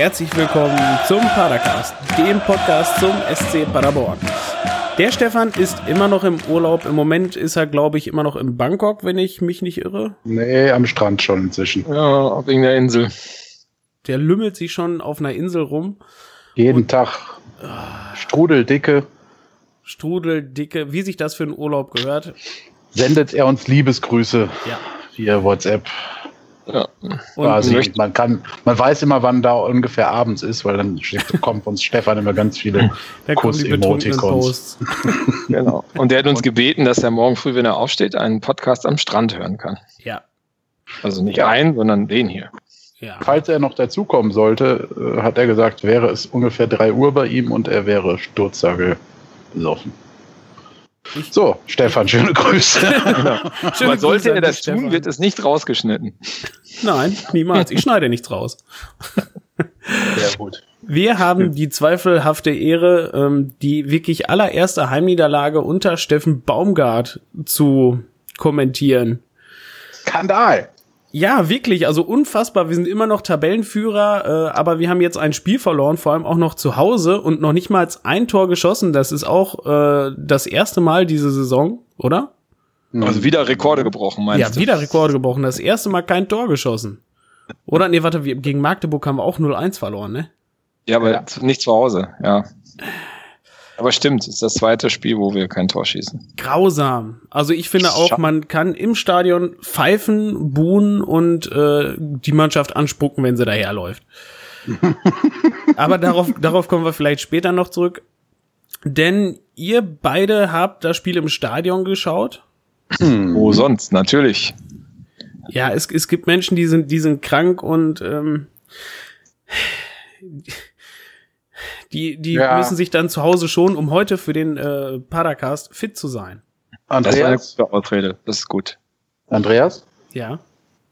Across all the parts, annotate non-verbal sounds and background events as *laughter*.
herzlich willkommen zum Padercast, dem Podcast zum SC Paderborn. Der Stefan ist immer noch im Urlaub. Im Moment ist er, glaube ich, immer noch in Bangkok, wenn ich mich nicht irre. Nee, am Strand schon inzwischen. Ja, auf irgendeiner Insel. Der lümmelt sich schon auf einer Insel rum. Jeden Tag. Strudeldicke. Strudeldicke, wie sich das für einen Urlaub gehört. Sendet er uns Liebesgrüße Ja. via WhatsApp. Ja. Und Quasi. möchte- Man kann, man weiß immer, wann da ungefähr abends ist, weil dann kommt uns Stefan immer ganz viele Kuss-Emoticons. *laughs* Genau. Und der hat uns gebeten, dass er morgen früh, wenn er aufsteht, einen Podcast am Strand hören kann. Ja, Also nicht Ja. einen, sondern den hier. ja. Falls er noch dazukommen sollte, äh, hat er gesagt, wäre es ungefähr 3 Uhr bei ihm und er wäre sturzsage besoffen. Ich- So, Stefan, schöne Grüße. *laughs* Schöne Aber Grüße sollte er das tun, Stefan. wird es nicht rausgeschnitten. Nein, niemals. Ich schneide nichts raus. Sehr gut. Wir haben die zweifelhafte Ehre, ähm, die wirklich allererste Heimniederlage unter Steffen Baumgart zu kommentieren. Skandal. Ja, wirklich, also unfassbar. Wir sind immer noch Tabellenführer, äh, aber wir haben jetzt ein Spiel verloren, vor allem auch noch zu Hause und noch nicht mal ein Tor geschossen. Das ist auch äh, das erste Mal diese Saison, oder? Also wieder Rekorde gebrochen, meinst ja, du? wieder Rekorde gebrochen. Das erste Mal kein Tor geschossen. Oder? Nee, warte, wir, gegen Magdeburg haben wir auch 0-1 verloren, ne? Ja, aber Ja. nicht zu Hause, ja. Aber stimmt, es ist das zweite Spiel, wo wir kein Tor schießen. Grausam. Also ich finde auch, man kann im Stadion pfeifen, buhen und äh, die Mannschaft anspucken, wenn sie daherläuft. *laughs* Aber darauf, darauf kommen wir vielleicht später noch zurück. Denn ihr beide habt das Spiel im Stadion geschaut. Wo sonst? Natürlich. Ja, es, es gibt Menschen, die sind, die sind krank und ähm, die, die Ja. müssen sich dann zu Hause schon, um heute für den äh, Paracast fit zu sein. Das war eine Andreas, gute Ausrede. Das ist gut. Andreas, Ja.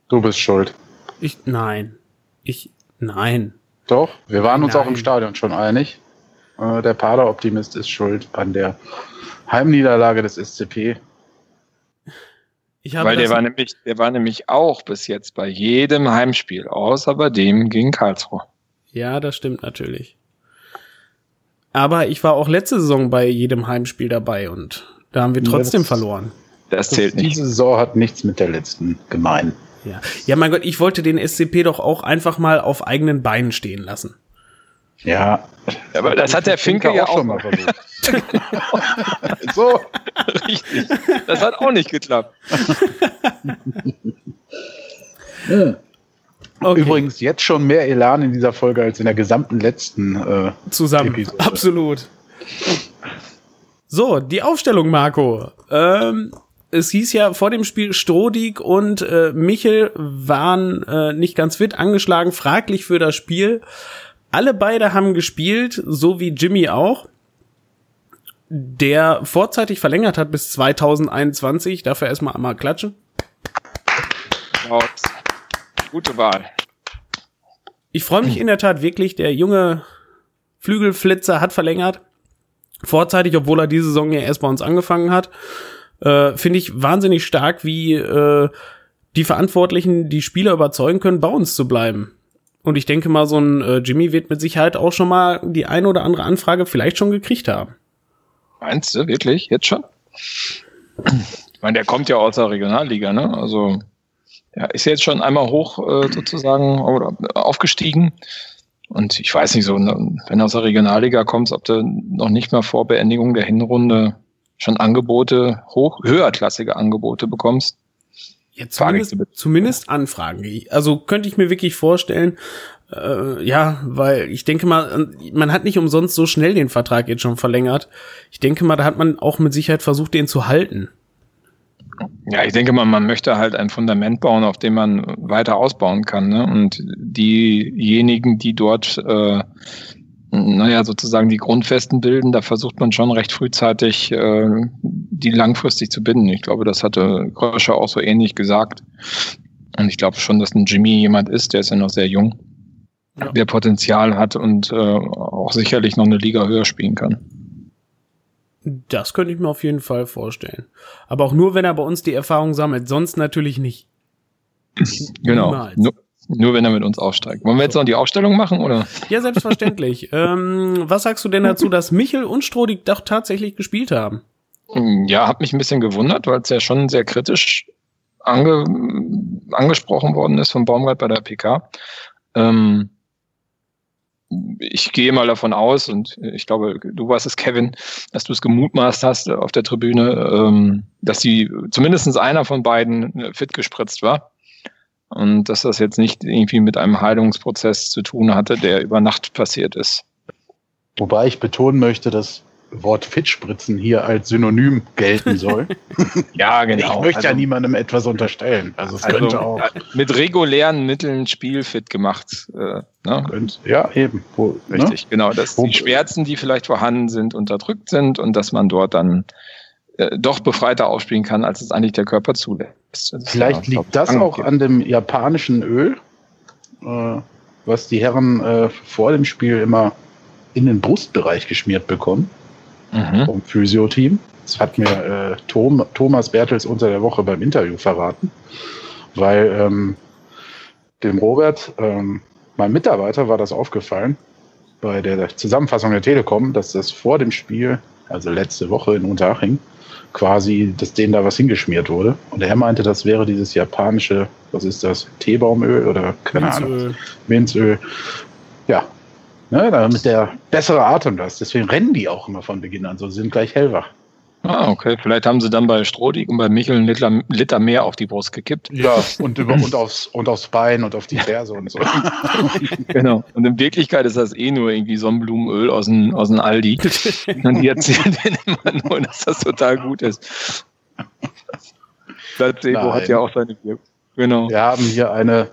du bist schuld. Ich, nein. Ich, nein. Doch, wir waren uns Nein. auch im Stadion schon einig. Äh, Der Pader-Optimist ist schuld an der Heimniederlage des SCP. Ich habe Weil der war nämlich, der war nämlich auch bis jetzt bei jedem Heimspiel, außer bei dem gegen Karlsruhe. ja, das stimmt natürlich. Aber ich war auch letzte Saison bei jedem Heimspiel dabei und da haben wir Ja, trotzdem das- verloren. Das zählt nicht. Diese Saison hat nichts mit der letzten gemein. Ja. ja, mein Gott, ich wollte den SCP doch auch einfach mal auf eigenen Beinen stehen lassen. Ja. Aber das hat der Finke ja auch schon mal versucht. *laughs* so, Richtig. Das hat auch nicht geklappt. *laughs* *laughs* Okay. übrigens jetzt schon mehr Elan in dieser Folge als in der gesamten letzten. Äh, zusammen. Episode. Absolut. So, die Aufstellung, Marco. Ähm, es hieß ja vor dem Spiel, Strodig und äh, Michel waren äh, nicht ganz fit, angeschlagen, fraglich für das Spiel. Alle beide haben gespielt, so wie Jimmy auch, der vorzeitig verlängert hat bis 2021. Dafür erstmal einmal klatschen. Raus. Gute Wahl. Ich freue mich in der Tat wirklich. Der junge Flügelflitzer hat verlängert. Vorzeitig, obwohl er diese Saison ja erst bei uns angefangen hat. Äh, Finde ich wahnsinnig stark, wie äh, die Verantwortlichen die Spieler überzeugen können, bei uns zu bleiben. Und ich denke mal, so ein äh, Jimmy wird mit Sicherheit auch schon mal die ein oder andere Anfrage vielleicht schon gekriegt haben. Meinst du wirklich? Jetzt schon? Ich meine, der kommt ja aus der Regionalliga, ne? Also, er ist jetzt schon einmal hoch äh, sozusagen oder aufgestiegen. Und ich weiß nicht so, ne, wenn er aus der Regionalliga kommt, ob du noch nicht mal vor Beendigung der Hinrunde schon Angebote, hoch, höherklassige Angebote bekommst. Ja, zumindest, zumindest Anfragen. Also könnte ich mir wirklich vorstellen, äh, ja, weil ich denke mal, man hat nicht umsonst so schnell den Vertrag jetzt schon verlängert. Ich denke mal, da hat man auch mit Sicherheit versucht, den zu halten. Ja, ich denke mal, man möchte halt ein Fundament bauen, auf dem man weiter ausbauen kann. Ne? Und diejenigen, die dort, äh, naja, sozusagen die Grundfesten bilden, da versucht man schon recht frühzeitig, äh, die langfristig zu binden. Ich glaube, das hatte Gröscher auch so ähnlich gesagt. Und ich glaube schon, dass ein Jimmy jemand ist, der ist ja noch sehr jung, Ja. der Potenzial hat und äh, auch sicherlich noch eine Liga höher spielen kann. Das könnte ich mir auf jeden Fall vorstellen. Aber auch nur, wenn er bei uns die Erfahrung sammelt. Sonst natürlich nicht. *laughs* Genau. Nur, Nur wenn er mit uns aufsteigt. Wollen wir jetzt noch die Aufstellung machen, oder? Ja, selbstverständlich. *laughs* ähm, was sagst du denn dazu, dass Michel und Strodig doch tatsächlich gespielt haben? Ja, hat mich ein bisschen gewundert, weil es ja schon sehr kritisch ange angesprochen worden ist von Baumgart bei der PK. Ähm, ich gehe mal davon aus, und ich glaube, du warst es, Kevin, dass du es gemutmaßt hast auf der Tribüne, ähm, dass die zumindest einer von beiden fit gespritzt war. Und dass das jetzt nicht irgendwie mit einem Heilungsprozess zu tun hatte, der über Nacht passiert ist. Wobei ich betonen möchte, dass Wort Fitspritzen hier als Synonym gelten soll. *laughs* ja, genau. Ich möchte also, ja niemandem etwas unterstellen. Also es also könnte auch mit regulären Mitteln spielfit gemacht. Äh, ne? Ja, eben. Wo, ne? Richtig, ne? genau. Dass Wo, die Schmerzen, die vielleicht vorhanden sind, unterdrückt sind und dass man dort dann äh, doch befreiter aufspielen kann, als es eigentlich der Körper zulässt. Vielleicht ja, liegt das auch an dem japanischen Öl, äh, was die Herren äh, vor dem Spiel immer in den Brustbereich geschmiert bekommen mhm. vom Physio-Team. Das hat mir äh, Tom, Thomas Bertels unter der Woche beim Interview verraten, weil ähm, dem Robert, ähm, mein Mitarbeiter, war das aufgefallen bei der Zusammenfassung der Telekom, dass das vor dem Spiel, also letzte Woche in Unterhaching, quasi, dass denen da was hingeschmiert wurde. Und er meinte, das wäre dieses japanische, was ist das, Teebaumöl oder keine Minzöl. Ahnung, Minzöl. Ja, Ne, damit der bessere Atem das. Deswegen rennen die auch immer von Beginn an, so sie sind gleich hellwach. Ah, okay. Vielleicht haben sie dann bei Strohdig und bei Michel einen Liter, Liter mehr auf die Brust gekippt. Ja, und, über, und, aufs, und aufs Bein und auf die Ferse und so. *laughs* genau. Und in Wirklichkeit ist das eh nur irgendwie Sonnenblumenöl aus dem, aus dem Aldi. *laughs* und die erzählen denen immer nur, dass das total gut ist. Placebo hat ja auch seine Wirkung. Genau. Wir haben hier eine,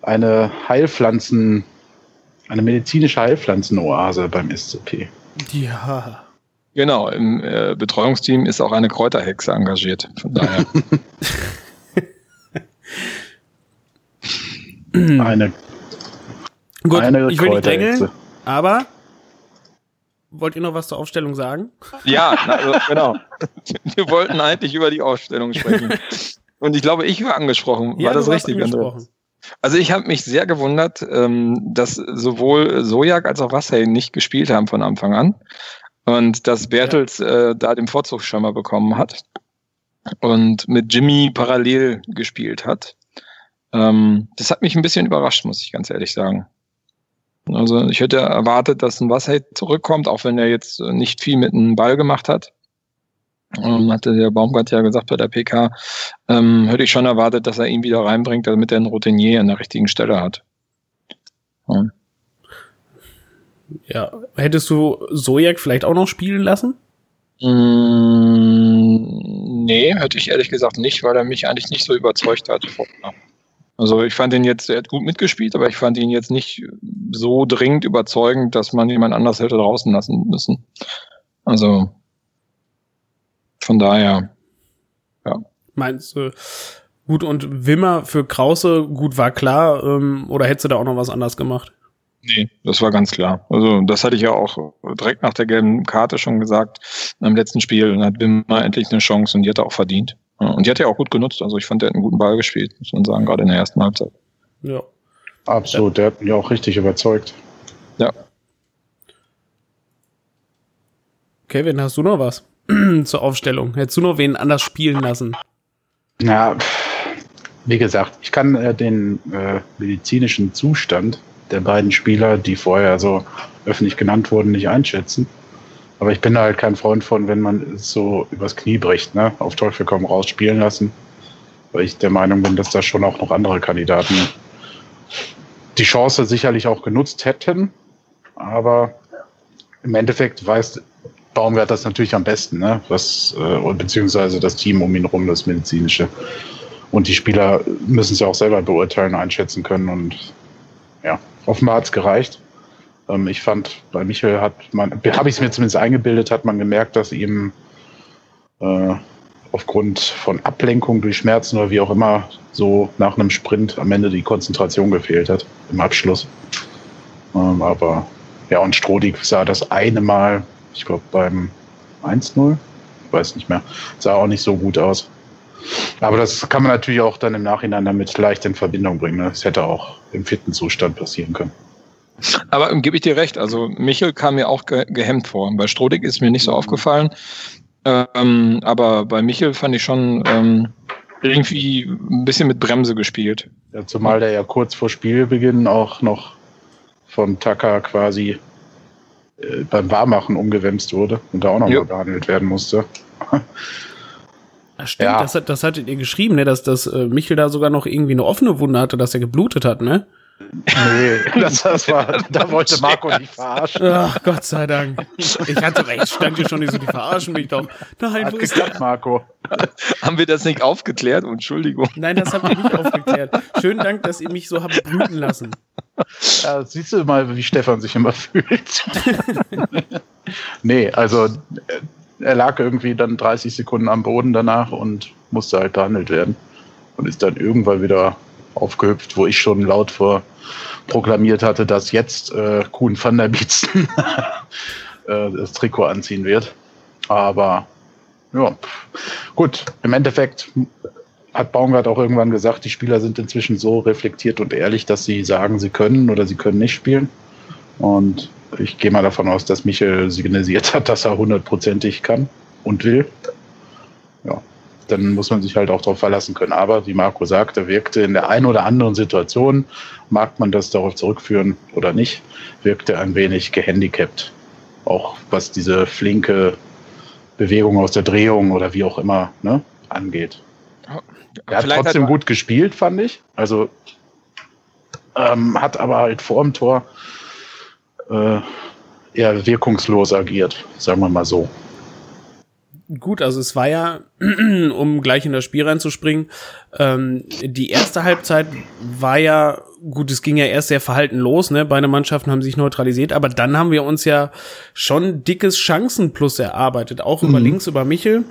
eine Heilpflanzen- eine medizinische Heilpflanzenoase beim SCP. Ja. Genau, im äh, Betreuungsteam ist auch eine Kräuterhexe engagiert. Von daher. *laughs* eine. Gut, eine ich will nicht drängeln, aber wollt ihr noch was zur Aufstellung sagen? Ja, *laughs* also, genau. Wir wollten eigentlich über die Aufstellung sprechen. *laughs* Und ich glaube, ich war angesprochen. Ja, war das richtig, angesprochen. Also ich habe mich sehr gewundert, ähm, dass sowohl Sojak als auch Wassey nicht gespielt haben von Anfang an und dass Bertels äh, da den Vorzug schon mal bekommen hat und mit Jimmy parallel gespielt hat. Ähm, das hat mich ein bisschen überrascht, muss ich ganz ehrlich sagen. Also ich hätte erwartet, dass ein Wassey zurückkommt, auch wenn er jetzt nicht viel mit dem Ball gemacht hat. Ähm, hatte der Baumgart ja gesagt bei der PK, ähm, hätte ich schon erwartet, dass er ihn wieder reinbringt, damit er einen Routinier an der richtigen Stelle hat. Ja. ja. Hättest du Sojak vielleicht auch noch spielen lassen? Mm, nee, hätte ich ehrlich gesagt nicht, weil er mich eigentlich nicht so überzeugt hat. Also ich fand ihn jetzt, er hat gut mitgespielt, aber ich fand ihn jetzt nicht so dringend überzeugend, dass man jemand anders hätte draußen lassen müssen. Also von daher, ja. Meinst du, gut, und Wimmer für Krause, gut, war klar, ähm, oder hättest du da auch noch was anders gemacht? Nee, das war ganz klar. Also das hatte ich ja auch direkt nach der gelben Karte schon gesagt. Im letzten Spiel hat Wimmer endlich eine Chance und die hat er auch verdient. Und die hat er auch gut genutzt. Also ich fand, der hat einen guten Ball gespielt, muss man sagen, gerade in der ersten Halbzeit. Ja. Absolut, der hat mich auch richtig überzeugt. Ja. Kevin, hast du noch was? *clears throat* zur Aufstellung? Hättest du noch wen anders spielen lassen? Ja, wie gesagt, ich kann äh, den äh, medizinischen Zustand der beiden Spieler, die vorher so öffentlich genannt wurden, nicht einschätzen. Aber ich bin da halt kein Freund von, wenn man es so übers Knie bricht, ne? auf Teufel komm raus spielen lassen. Weil ich der Meinung bin, dass da schon auch noch andere Kandidaten die Chance sicherlich auch genutzt hätten. Aber im Endeffekt weiß Baumgart das natürlich am besten, ne? Was, äh, beziehungsweise das Team um ihn rum, das medizinische. Und die Spieler müssen es ja auch selber beurteilen, einschätzen können. Und ja, offenbar hat es gereicht. Ähm, ich fand, bei Michael hat man, habe ich es mir zumindest eingebildet, hat man gemerkt, dass ihm äh, aufgrund von Ablenkung durch Schmerzen oder wie auch immer so nach einem Sprint am Ende die Konzentration gefehlt hat im Abschluss. Ähm, aber ja, und Strodig sah das eine Mal ich glaube beim 1-0, weiß nicht mehr, sah auch nicht so gut aus. Aber das kann man natürlich auch dann im Nachhinein damit leicht in Verbindung bringen. Ne? Das hätte auch im vierten Zustand passieren können. Aber ähm, gebe ich dir recht, also Michel kam mir auch ge gehemmt vor. Bei Strodig ist mir nicht so aufgefallen. Ähm, aber bei Michel fand ich schon ähm, irgendwie ein bisschen mit Bremse gespielt. Ja, zumal der ja kurz vor Spielbeginn auch noch vom Tucker quasi äh, beim Warmachen umgewämst wurde und da auch nochmal behandelt werden musste. Ja, stimmt, ja. Das, das hattet ihr geschrieben, ne, dass, dass äh, Michel da sogar noch irgendwie eine offene Wunde hatte, dass er geblutet hat, ne? Nee, das, das war, da wollte Marco nicht verarschen. Ach, Gott sei Dank. Ich hatte recht, stand hier schon nicht so, die verarschen mich doch. Nein, Hat wo ist geklappt, Marco. Haben wir das nicht aufgeklärt? Entschuldigung. Nein, das habt ihr nicht aufgeklärt. Schönen Dank, dass ihr mich so habt bluten lassen. Ja, siehst du mal, wie Stefan sich immer fühlt. nee, also er lag irgendwie dann 30 Sekunden am Boden danach und musste halt behandelt werden. Und ist dann irgendwann wieder aufgehüpft, wo ich schon laut vor proklamiert hatte, dass jetzt äh, Kuhn van der Bietzen *laughs* äh, das Trikot anziehen wird. Aber ja, gut, im Endeffekt hat Baumgart auch irgendwann gesagt, die Spieler sind inzwischen so reflektiert und ehrlich, dass sie sagen, sie können oder sie können nicht spielen. Und ich gehe mal davon aus, dass Michel signalisiert hat, dass er hundertprozentig kann und will. Ja, dann muss man sich halt auch darauf verlassen können. Aber wie Marco sagte, wirkte in der einen oder anderen Situation, mag man das darauf zurückführen oder nicht, wirkte ein wenig gehandicapt. Auch was diese flinke Bewegung aus der Drehung oder wie auch immer ne, angeht. Er hat trotzdem gut gespielt, fand ich. Also ähm, hat aber halt vor dem Tor äh, eher wirkungslos agiert, sagen wir mal so. Gut, also es war ja, *clears throat* um gleich in das Spiel reinzuspringen, ähm, die erste Halbzeit war ja, gut, es ging ja erst sehr verhalten los, ne? Beide Mannschaften haben sich neutralisiert, aber dann haben wir uns ja schon dickes Chancenplus erarbeitet, auch mhm. über links, über Michel.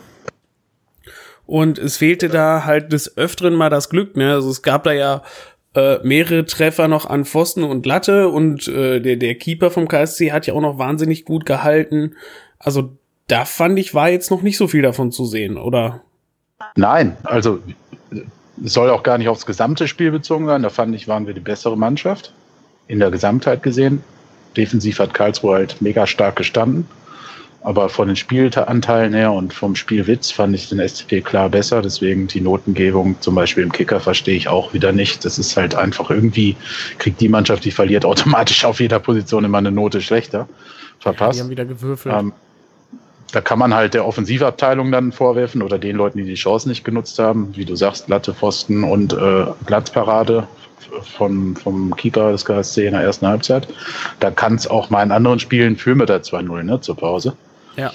Und es fehlte da halt des Öfteren mal das Glück, ne? Also es gab da ja äh, mehrere Treffer noch an Pfosten und Latte und äh, der, der Keeper vom KSC hat ja auch noch wahnsinnig gut gehalten. Also da fand ich, war jetzt noch nicht so viel davon zu sehen, oder? Nein, also es soll auch gar nicht aufs gesamte Spiel bezogen sein. Da fand ich, waren wir die bessere Mannschaft. In der Gesamtheit gesehen. Defensiv hat Karlsruhe halt mega stark gestanden. Aber von den Spielanteilen her und vom Spielwitz fand ich den SCP klar besser. Deswegen die Notengebung zum Beispiel im Kicker verstehe ich auch wieder nicht. Das ist halt einfach irgendwie, kriegt die Mannschaft, die verliert, automatisch auf jeder Position immer eine Note schlechter verpasst. Die haben wieder gewürfelt. Ähm, da kann man halt der Offensivabteilung dann vorwerfen oder den Leuten, die die Chance nicht genutzt haben. Wie du sagst, Latte, Pfosten und äh, Glatzparade von, vom Keeper des KSC in der ersten Halbzeit. Da kann es auch mal in anderen Spielen für mit der 2-0 ne, zur Pause. Ja.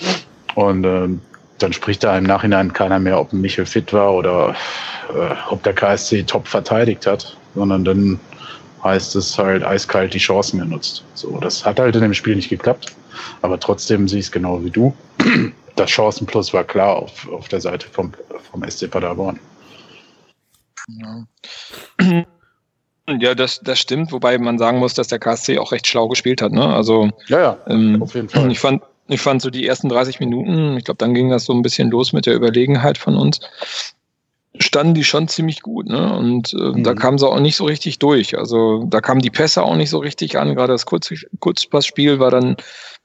Und äh, dann spricht da im Nachhinein keiner mehr, ob Michel fit war oder äh, ob der KSC top verteidigt hat, sondern dann heißt es halt eiskalt die Chancen genutzt. So, das hat halt in dem Spiel nicht geklappt. Aber trotzdem sehe ich es genau wie du. Das Chancenplus war klar auf, auf der Seite vom, vom SC Paderborn. Ja. Ja, das, das stimmt, wobei man sagen muss, dass der KSC auch recht schlau gespielt hat. Ne? Also, ja, ja, ähm, auf jeden Fall. Ich fand, ich fand so die ersten 30 Minuten, ich glaube, dann ging das so ein bisschen los mit der Überlegenheit von uns standen die schon ziemlich gut, ne? Und äh, mhm. da kamen sie auch nicht so richtig durch. Also da kamen die Pässe auch nicht so richtig an. Gerade das Kurz Kurzpassspiel war dann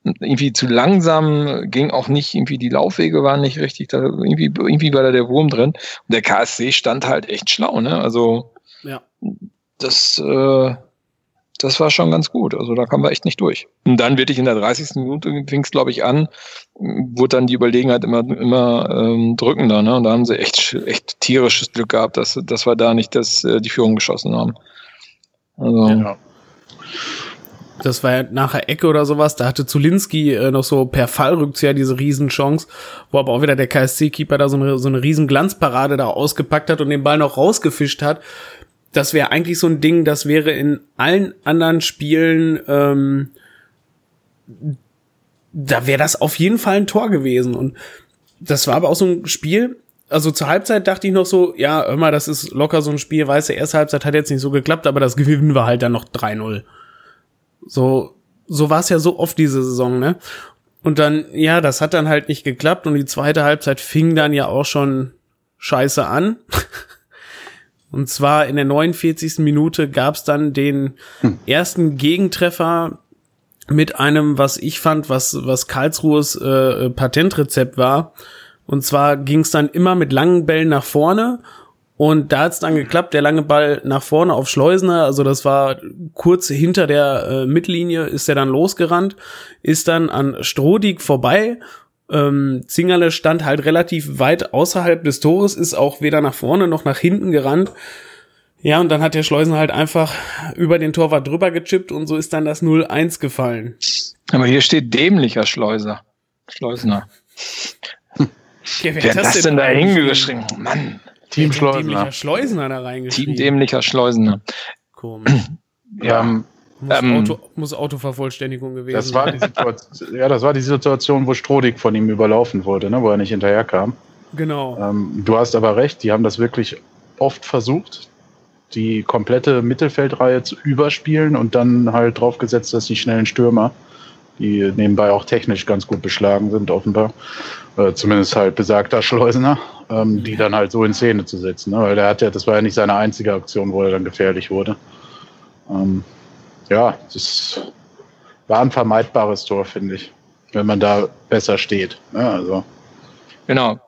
irgendwie zu langsam, ging auch nicht, irgendwie die Laufwege waren nicht richtig, da irgendwie, irgendwie war da der Wurm drin. Und der KSC stand halt echt schlau, ne? Also ja. das äh, das war schon ganz gut. Also da kamen wir echt nicht durch. Und dann wirklich in der 30. Minute fing es, glaube ich, an, wurde dann die Überlegenheit immer, immer ähm, drückender. Ne? Und da haben sie echt, echt tierisches Glück gehabt, dass, dass wir da nicht das, äh, die Führung geschossen haben. Also. Ja. Das war ja nachher Ecke oder sowas. Da hatte Zulinski äh, noch so per Fallrückzieher diese Riesenchance, wo aber auch wieder der KSC-Keeper da so eine, so eine riesen Glanzparade da ausgepackt hat und den Ball noch rausgefischt hat das wäre eigentlich so ein Ding, das wäre in allen anderen Spielen, ähm, da wäre das auf jeden Fall ein Tor gewesen. Und das war aber auch so ein Spiel, also zur Halbzeit dachte ich noch so, ja, mal, das ist locker so ein Spiel, weißt du, erste Halbzeit hat jetzt nicht so geklappt, aber das gewinnen wir halt dann noch 3-0. So, so war es ja so oft diese Saison, ne? Und dann, ja, das hat dann halt nicht geklappt und die zweite Halbzeit fing dann ja auch schon scheiße an. *laughs* Und zwar in der 49. Minute gab es dann den hm. ersten Gegentreffer mit einem, was ich fand, was, was Karlsruhes äh, Patentrezept war. Und zwar ging es dann immer mit langen Bällen nach vorne. Und da hat es dann geklappt, der lange Ball nach vorne auf Schleusener, also das war kurz hinter der äh, Mittellinie, ist er dann losgerannt, ist dann an Strodig vorbei ähm, Zingerle stand halt relativ weit außerhalb des Tores, ist auch weder nach vorne noch nach hinten gerannt. Ja, und dann hat der Schleusen halt einfach über den Torwart drüber gechippt und so ist dann das 0-1 gefallen. Aber hier steht dämlicher Schleuser. Schleusener. Ja, wer, wer hat das, das denn da hingeschrieben? Mann. Team Schleusener. Dämlicher Schleusener da reingeschrieben. Team dämlicher Schleusener. Komisch. Ja, ähm, muss, ähm, Auto, muss Autovervollständigung gewesen das war die Situation, Ja, das war die Situation, wo Strodig von ihm überlaufen wurde, ne, wo er nicht hinterherkam. Genau. Ähm, du hast aber recht, die haben das wirklich oft versucht, die komplette Mittelfeldreihe zu überspielen und dann halt drauf gesetzt, dass die schnellen Stürmer, die nebenbei auch technisch ganz gut beschlagen sind, offenbar, äh, zumindest halt besagter Schleusener, ähm, die dann halt so in Szene zu setzen. Ne? Weil der hat ja, das war ja nicht seine einzige Aktion, wo er dann gefährlich wurde. Ähm, ja, das war ein vermeidbares Tor, finde ich, wenn man da besser steht. Ja, also. Genau.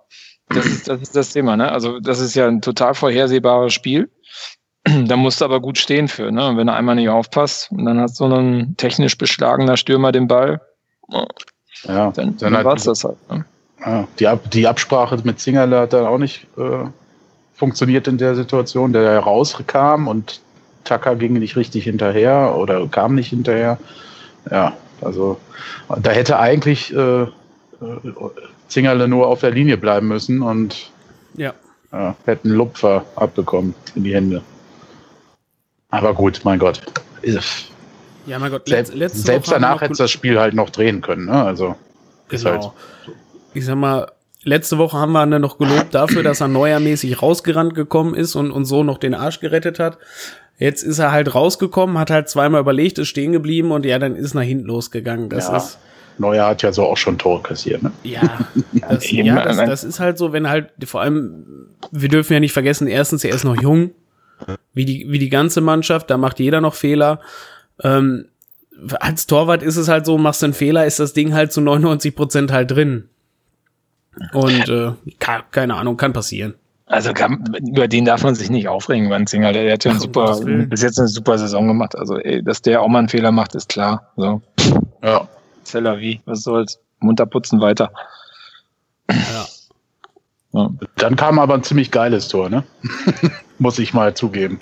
Das ist, das ist das Thema, ne? Also, das ist ja ein total vorhersehbares Spiel. Da musst du aber gut stehen für, ne? Und wenn du einmal nicht aufpasst und dann hat so ein technisch beschlagener Stürmer den Ball, ja, dann, dann, dann war es das halt. Ne? Ja, die, Ab die Absprache mit Zingerle hat dann auch nicht äh, funktioniert in der Situation, der rauskam und Tucker ging nicht richtig hinterher oder kam nicht hinterher. Ja, also da hätte eigentlich äh, äh, Zingerle nur auf der Linie bleiben müssen und ja. Ja, hätten Lupfer abbekommen in die Hände. Aber gut, mein Gott. Ja, mein Gott. Letz, selbst, selbst danach hätte das Spiel halt noch drehen können. Ne? Also genau. Halt ich sag mal, letzte Woche haben wir ihn noch gelobt dafür, dass er neuermäßig rausgerannt gekommen ist und, und so noch den Arsch gerettet hat. Jetzt ist er halt rausgekommen, hat halt zweimal überlegt, ist stehen geblieben und ja, dann ist nach hinten losgegangen. Das ja. ist. Neuer hat ja so auch schon Tor kassiert, ne? Ja, das, *laughs* ja das, das ist halt so, wenn halt, vor allem, wir dürfen ja nicht vergessen, erstens, er ist noch jung, wie die, wie die ganze Mannschaft, da macht jeder noch Fehler. Ähm, als Torwart ist es halt so, machst du einen Fehler, ist das Ding halt zu 99 Prozent halt drin. Und äh, keine Ahnung, kann passieren. Also kann, über den darf man sich nicht aufregen, Wanzinger. Der, der hat ja super, bis jetzt eine super Saison gemacht. Also, ey, dass der auch mal einen Fehler macht, ist klar. So. Ja. Zeller wie, was soll's? Munter putzen weiter. Ja. ja. Dann kam aber ein ziemlich geiles Tor, ne? *laughs* Muss ich mal zugeben.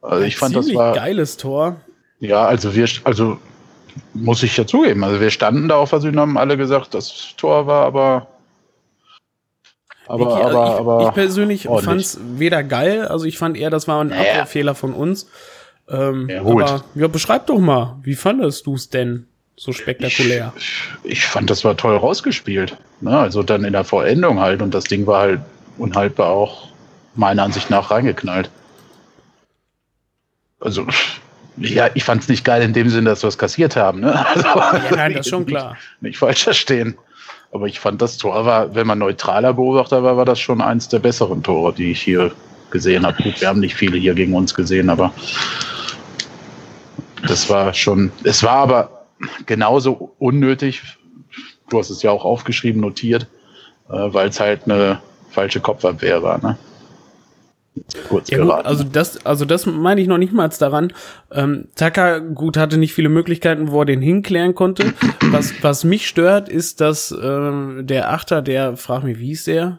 Also ich ein fand das war geiles Tor. Ja, also wir, also muss ich ja zugeben. Also wir standen da auf der Süd haben alle gesagt, das Tor war aber aber, ich, aber, ich, aber ich persönlich fand es weder geil, also ich fand eher, das war ein naja. Abwehrfehler von uns. Ähm, ja, aber ja, beschreib doch mal, wie fandest du es denn so spektakulär? Ich, ich, fand, das war toll rausgespielt. Ne? Also dann in der Vollendung halt und das Ding war halt unhaltbar auch meiner Ansicht nach reingeknallt. Also, ja, ich fand es nicht geil in dem Sinne, dass wir es kassiert haben. Ne? *laughs* Also, ja, nein, das ist schon klar. Nicht, nicht falsch verstehen. Aber ich fand das Tor war, wenn man neutraler Beobachter war, war das schon eins der besseren Tore, die ich hier gesehen habe. Gut, wir haben nicht viele hier gegen uns gesehen, aber das war schon, es war aber genauso unnötig. Du hast es ja auch aufgeschrieben, notiert, äh, weil es halt eine falsche Kopfabwehr war. Ne? Kurz ja, gut, also das, also das meine ich noch nicht mal daran. Ähm, Taka, gut, hatte nicht viele Möglichkeiten, wo er den hinklären konnte. Was, was mich stört, ist, dass äh, der Achter, der, frag mich, wie ist der?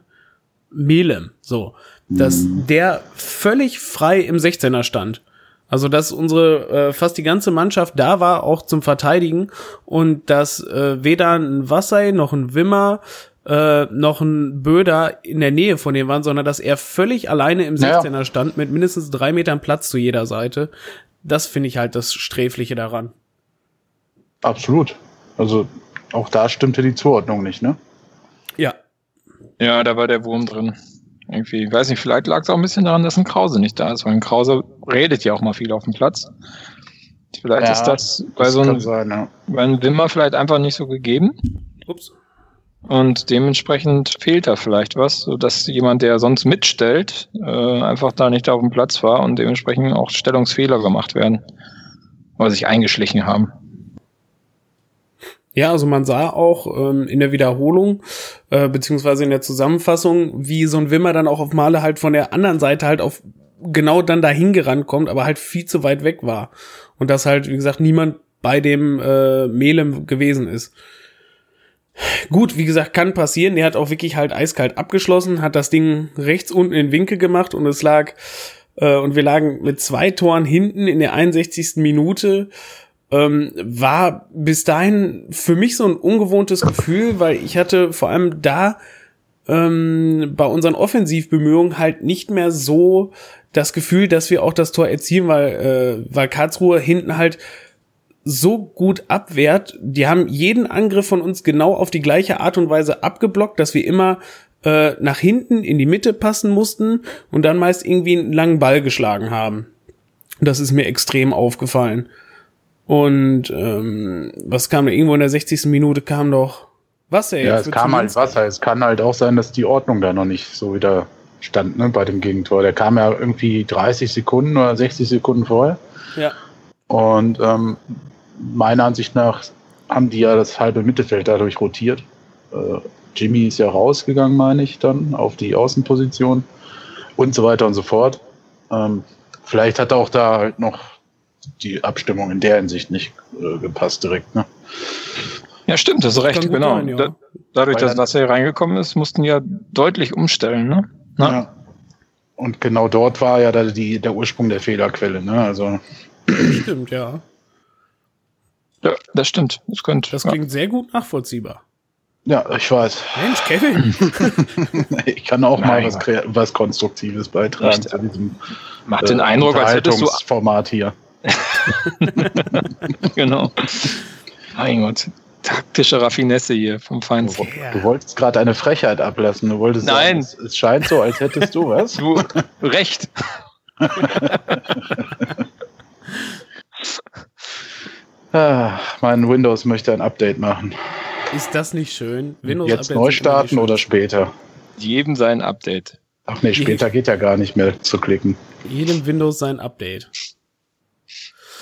Melem, so, dass mhm. der völlig frei im 16er stand. Also dass unsere äh, fast die ganze Mannschaft da war, auch zum Verteidigen und dass äh, weder ein Wassei noch ein Wimmer äh, noch ein Böder in der Nähe von dem waren, sondern dass er völlig alleine im 16er ja. stand mit mindestens drei Metern Platz zu jeder Seite. Das finde ich halt das Sträfliche daran. Absolut. Also auch da stimmte die Zuordnung nicht, ne? Ja. Ja, da war der Wurm drin. Irgendwie, ich weiß nicht, vielleicht lag es auch ein bisschen daran, dass ein Krause nicht da ist, weil ein Krause redet ja auch mal viel auf dem Platz. Vielleicht ja, ist das bei das so einem, ja. bei einem Wimmer vielleicht einfach nicht so gegeben. Ups. Und dementsprechend fehlt da vielleicht was, sodass jemand, der sonst mitstellt, äh, einfach da nicht auf dem Platz war und dementsprechend auch Stellungsfehler gemacht werden, oder sich eingeschlichen haben. Ja, also man sah auch ähm, in der Wiederholung, äh, beziehungsweise in der Zusammenfassung, wie so ein Wimmer dann auch auf Male halt von der anderen Seite halt auf genau dann dahin gerannt kommt, aber halt viel zu weit weg war. Und dass halt, wie gesagt, niemand bei dem äh, Melem gewesen ist. Gut, wie gesagt, kann passieren. Der hat auch wirklich halt eiskalt abgeschlossen, hat das Ding rechts unten in den Winkel gemacht und es lag, äh, und wir lagen mit zwei Toren hinten in der 61. Minute. Ähm, war bis dahin für mich so ein ungewohntes Gefühl, weil ich hatte vor allem da ähm, bei unseren Offensivbemühungen halt nicht mehr so das Gefühl, dass wir auch das Tor erzielen, weil, äh, weil Karlsruhe hinten halt so gut abwehrt. Die haben jeden Angriff von uns genau auf die gleiche Art und Weise abgeblockt, dass wir immer äh, nach hinten in die Mitte passen mussten und dann meist irgendwie einen langen Ball geschlagen haben. Das ist mir extrem aufgefallen. Und ähm, was kam da irgendwo in der 60. Minute kam doch Wasser. Ja, es kam halt Wasser. Es kann halt auch sein, dass die Ordnung da noch nicht so wieder stand, ne, bei dem Gegentor. Der kam ja irgendwie 30 Sekunden oder 60 Sekunden vorher. Ja. Und ähm, meiner Ansicht nach haben die ja das halbe Mittelfeld dadurch rotiert. Äh, Jimmy ist ja rausgegangen, meine ich, dann auf die Außenposition und so weiter und so fort. Ähm, vielleicht hat auch da halt noch die Abstimmung in der Hinsicht nicht äh, gepasst direkt. Ne? Ja, stimmt, das ist recht, genau. Sein, ja. da, dadurch, Weil dass Wasser reingekommen ist, mussten ja deutlich umstellen. Ne? Ja. Und genau dort war ja die, der Ursprung der Fehlerquelle. Ne? Also. Stimmt, ja. Ja, das stimmt. Das, könnte, das klingt ja. sehr gut nachvollziehbar. Ja, ich weiß. Mensch, Kevin. *laughs* ich kann auch Nein. mal was, was Konstruktives beitragen zu diesem Macht den äh, Eindruck, als hättest du Format hier. *laughs* genau. Mein Gott. Taktische Raffinesse hier vom Feinsten. Du, du wolltest gerade eine Frechheit ablassen. Du wolltest Nein. Sagen, es, es scheint so, als hättest du was. Du, recht. *laughs* Ah, mein Windows möchte ein Update machen. Ist das nicht schön? Windows Jetzt neu starten oder später? Jedem sein Update. Ach nee, später geht ja gar nicht mehr zu klicken. Jedem Windows sein Update.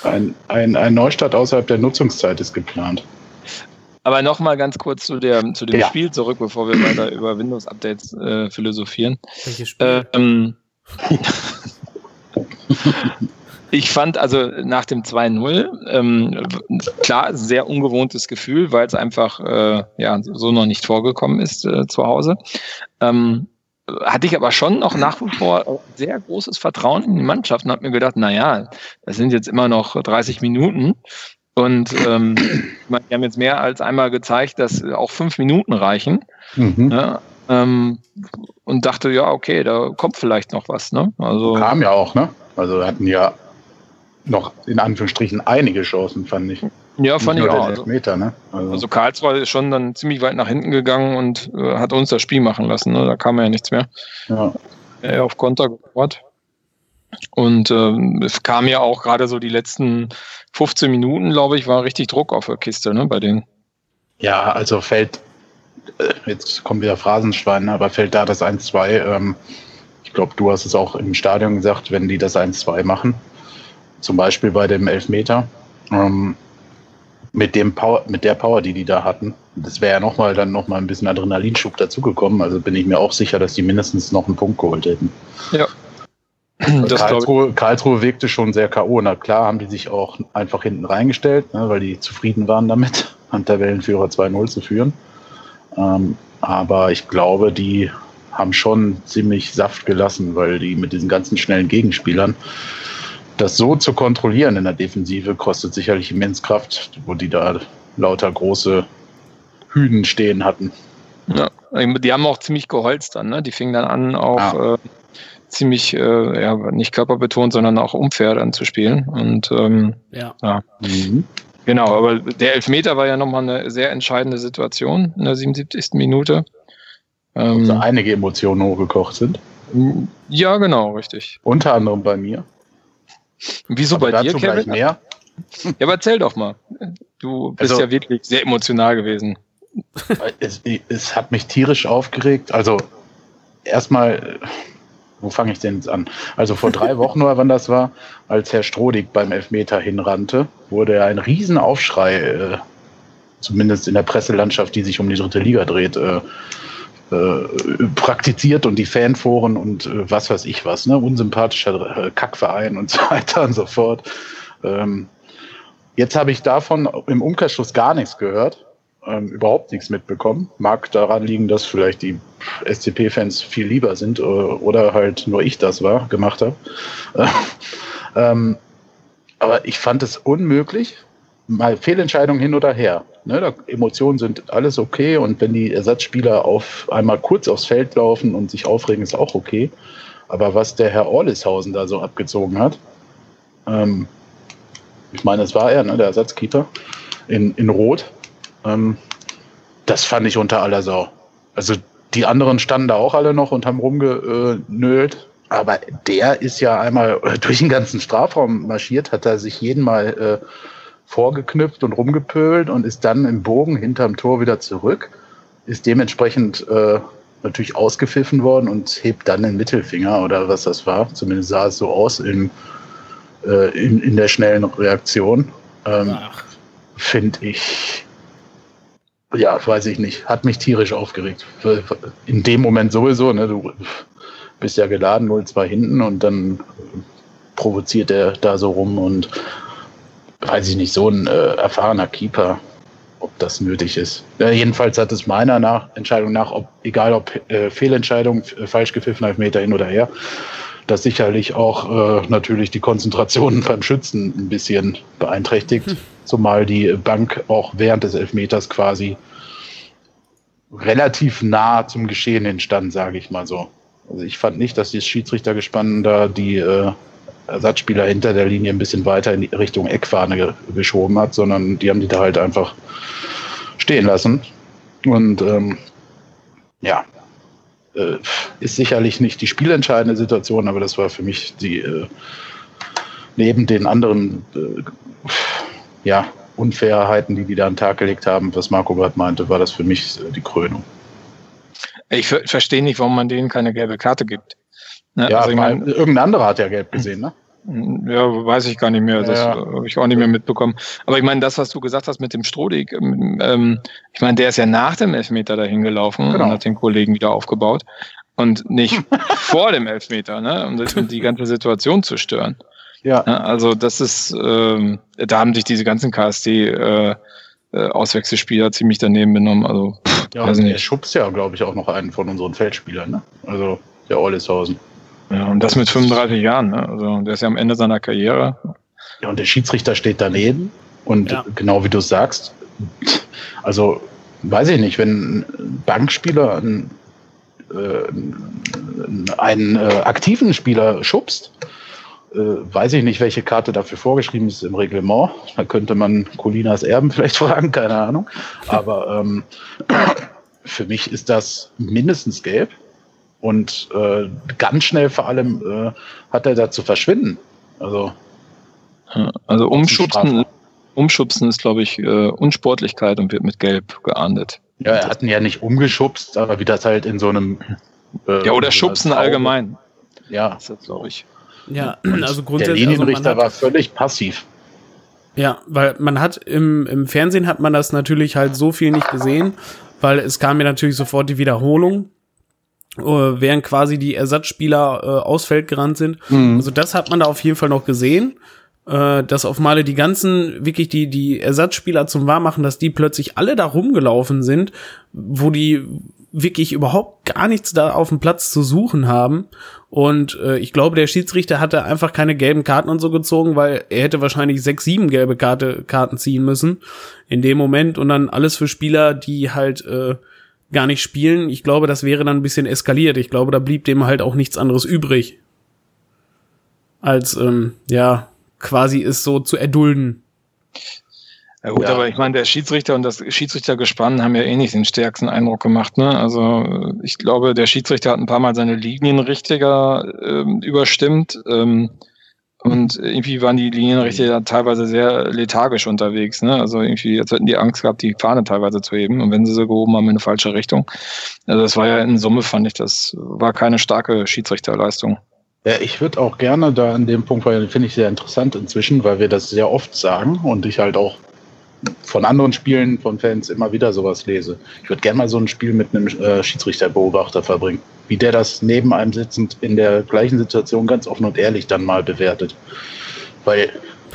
Ein, ein, ein Neustart außerhalb der Nutzungszeit ist geplant. Aber nochmal ganz kurz zu, der, zu dem ja. Spiel zurück, bevor wir weiter über Windows-Updates äh, philosophieren. Welches Spiel? Ähm, *laughs* *laughs* Ich fand also nach dem 2-0, ähm, klar, sehr ungewohntes Gefühl, weil es einfach äh, ja, so noch nicht vorgekommen ist äh, zu Hause. Ähm, hatte ich aber schon noch nach wie vor sehr großes Vertrauen in die Mannschaft und habe mir gedacht, na ja, das sind jetzt immer noch 30 Minuten. Und ähm, die haben jetzt mehr als einmal gezeigt, dass auch fünf Minuten reichen. Mhm. Ja, ähm, und dachte, ja, okay, da kommt vielleicht noch was. Ne? Also, Kam ja auch, ne? Also hatten ja noch in Anführungsstrichen einige Chancen, fand ich. Ja, fand ich auch. Also, Meter, ne? also. also Karlsruhe ist schon dann ziemlich weit nach hinten gegangen und äh, hat uns das Spiel machen lassen. Ne? Da kam ja nichts mehr. Ja. Er auf Konter gebaut. Und ähm, es kam ja auch gerade so die letzten 15 Minuten, glaube ich, war richtig Druck auf der Kiste ne, bei denen. Ja, also fällt, äh, jetzt kommt wieder Phrasenschwein, aber fällt da das 1-2. Ähm, ich glaube, du hast es auch im Stadion gesagt, wenn die das 1-2 machen, zum Beispiel bei dem Elfmeter. Ähm, mit dem Power, mit der Power, die die da hatten, das wäre ja nochmal dann nochmal ein bisschen Adrenalinschub dazugekommen. Also bin ich mir auch sicher, dass die mindestens noch einen Punkt geholt hätten. Ja. Karlsruhe, Karlsruhe wirkte schon sehr K.O. Na klar haben die sich auch einfach hinten reingestellt, ne, weil die zufrieden waren damit, *laughs* an Tabellenführer 2-0 zu führen. Ähm, aber ich glaube, die haben schon ziemlich Saft gelassen, weil die mit diesen ganzen schnellen Gegenspielern das so zu kontrollieren in der Defensive kostet sicherlich immens Kraft, wo die da lauter große Hüden stehen hatten. Ja, die haben auch ziemlich geholzt dann, ne? Die fingen dann an, auch ja. äh, ziemlich, äh, ja, nicht körperbetont, sondern auch unfair dann zu spielen. Und ähm, ja. ja. Mhm. Genau, aber der Elfmeter war ja nochmal eine sehr entscheidende Situation in der 77. Minute. Ähm, also einige Emotionen hochgekocht sind. Ja, genau, richtig. Unter anderem bei mir. Wieso aber bei dir, Kevin? Mehr? Ja, aber erzähl doch mal. Du bist also, ja wirklich sehr emotional gewesen. es, es hat mich tierisch aufgeregt. Also erstmal, wo fange ich denn jetzt an? Also vor drei *laughs* Wochen oder wann das war, als Herr Strodig beim Elfmeter hinrannte, wurde ein Riesenaufschrei, äh, zumindest in der Presselandschaft, die sich um die dritte Liga dreht, äh, äh, praktiziert und die Fanforen und äh, was weiß ich was, ne? unsympathischer äh, Kackverein und *laughs* so weiter und so fort. Ähm, jetzt habe ich davon im Umkehrschluss gar nichts gehört, ähm, überhaupt nichts mitbekommen. Mag daran liegen, dass vielleicht die SCP-Fans viel lieber sind äh, oder halt nur ich das war, gemacht habe. *laughs* ähm, aber ich fand es unmöglich, mal Fehlentscheidungen hin oder her. Ne, da, Emotionen sind alles okay und wenn die Ersatzspieler auf einmal kurz aufs Feld laufen und sich aufregen, ist auch okay. Aber was der Herr Orlishausen da so abgezogen hat, ähm, ich meine, es war er, ne, der Ersatzkeeper in, in Rot, ähm, das fand ich unter aller Sau. Also die anderen standen da auch alle noch und haben rumgenölt. Aber der ist ja einmal *laughs* durch den ganzen Strafraum marschiert, hat er sich jeden Mal äh, vorgeknüpft und rumgepölt und ist dann im Bogen hinterm Tor wieder zurück, ist dementsprechend äh, natürlich ausgepfiffen worden und hebt dann den Mittelfinger oder was das war. Zumindest sah es so aus in, äh, in, in der schnellen Reaktion. Ähm, Finde ich, ja, weiß ich nicht, hat mich tierisch aufgeregt. In dem Moment sowieso, ne, du bist ja geladen, 0-2 hinten und dann provoziert er da so rum und weiß ich nicht, so ein äh, erfahrener Keeper, ob das nötig ist. Ja, jedenfalls hat es meiner nach, Entscheidung nach, ob, egal ob äh, Fehlentscheidung, falsch gepfiffen, Meter hin oder her, das sicherlich auch äh, natürlich die Konzentration *laughs* beim Schützen ein bisschen beeinträchtigt, hm. zumal die Bank auch während des Elfmeters quasi relativ nah zum Geschehen entstand, sage ich mal so. Also ich fand nicht, dass die Schiedsrichtergespann da die äh, Ersatzspieler hinter der Linie ein bisschen weiter in Richtung Eckfahne geschoben hat, sondern die haben die da halt einfach stehen lassen. Und ähm, ja, äh, ist sicherlich nicht die spielentscheidende Situation, aber das war für mich die äh, neben den anderen äh, ja, Unfairheiten, die die da an den Tag gelegt haben, was Marco gerade meinte, war das für mich die Krönung. Ich verstehe nicht, warum man denen keine gelbe Karte gibt. Ne? Ja, also ich mein, irgendein anderer hat ja gelb gesehen, ne? Ja, weiß ich gar nicht mehr. Das ja. habe ich auch nicht mehr mitbekommen. Aber ich meine, das, was du gesagt hast mit dem Strohlig, ähm, ähm, ich meine, der ist ja nach dem Elfmeter dahin gelaufen genau. und hat den Kollegen wieder aufgebaut und nicht *laughs* vor dem Elfmeter, ne? Um die ganze Situation zu stören. Ja. ja also das ist, ähm, da haben sich diese ganzen KSD äh, äh, Auswechselspieler ziemlich daneben benommen. Also pff, ja, weiß nicht. er schubst ja, glaube ich, auch noch einen von unseren Feldspielern, ne? Also der Ollishausen. Ja, und das mit 35 Jahren. Ne? Also der ist ja am Ende seiner Karriere. Ja, und der Schiedsrichter steht daneben. Und ja. genau wie du sagst, also weiß ich nicht, wenn ein Bankspieler einen, äh, einen äh, aktiven Spieler schubst, äh, weiß ich nicht, welche Karte dafür vorgeschrieben ist im Reglement. Da könnte man Colinas Erben *laughs* vielleicht fragen, keine Ahnung. Aber ähm, für mich ist das mindestens gelb. Und äh, ganz schnell vor allem äh, hat er da zu verschwinden. Also, also umschubsen, umschubsen ist, glaube ich, äh, Unsportlichkeit und wird mit Gelb geahndet. Ja, er hat ihn ja nicht umgeschubst, aber wie das halt in so einem. Äh, ja, oder so Schubsen allgemein. Ja. Das glaube ich. Ja, *clears throat* also grundsätzlich. Der Linienrichter also war völlig passiv. Ja, weil man hat im, im Fernsehen hat man das natürlich halt so viel nicht gesehen, weil es kam mir natürlich sofort die Wiederholung während quasi die Ersatzspieler äh, aus Feld gerannt sind. Mhm. Also das hat man da auf jeden Fall noch gesehen, äh, dass auf Male die ganzen, wirklich die, die Ersatzspieler zum Wahrmachen, dass die plötzlich alle da rumgelaufen sind, wo die wirklich überhaupt gar nichts da auf dem Platz zu suchen haben. Und äh, ich glaube, der Schiedsrichter hatte einfach keine gelben Karten und so gezogen, weil er hätte wahrscheinlich sechs, sieben gelbe Karte, Karten ziehen müssen in dem Moment und dann alles für Spieler, die halt äh, gar nicht spielen. Ich glaube, das wäre dann ein bisschen eskaliert. Ich glaube, da blieb dem halt auch nichts anderes übrig, als ähm, ja quasi es so zu erdulden. Ja gut, ja. aber ich meine, der Schiedsrichter und das Schiedsrichtergespann haben ja eh nicht den stärksten Eindruck gemacht. Ne? Also ich glaube, der Schiedsrichter hat ein paar Mal seine Linien richtiger ähm, überstimmt. Ähm, Und irgendwie waren die Linienrichter ja teilweise sehr lethargisch unterwegs. Ne? Also irgendwie, als hätten die Angst gehabt, die Fahne teilweise zu heben. Und wenn sie sie gehoben haben in eine falsche Richtung. Also das war ja in Summe, fand ich, das war keine starke Schiedsrichterleistung. Ja, ich würde auch gerne da an dem Punkt, weil finde ich sehr interessant inzwischen, weil wir das sehr oft sagen und ich halt auch von anderen Spielen von Fans immer wieder sowas lese. Ich würde gerne mal so ein Spiel mit einem äh, Schiedsrichterbeobachter verbringen. Wie der das neben einem sitzend in der gleichen Situation ganz offen und ehrlich dann mal bewertet. Weil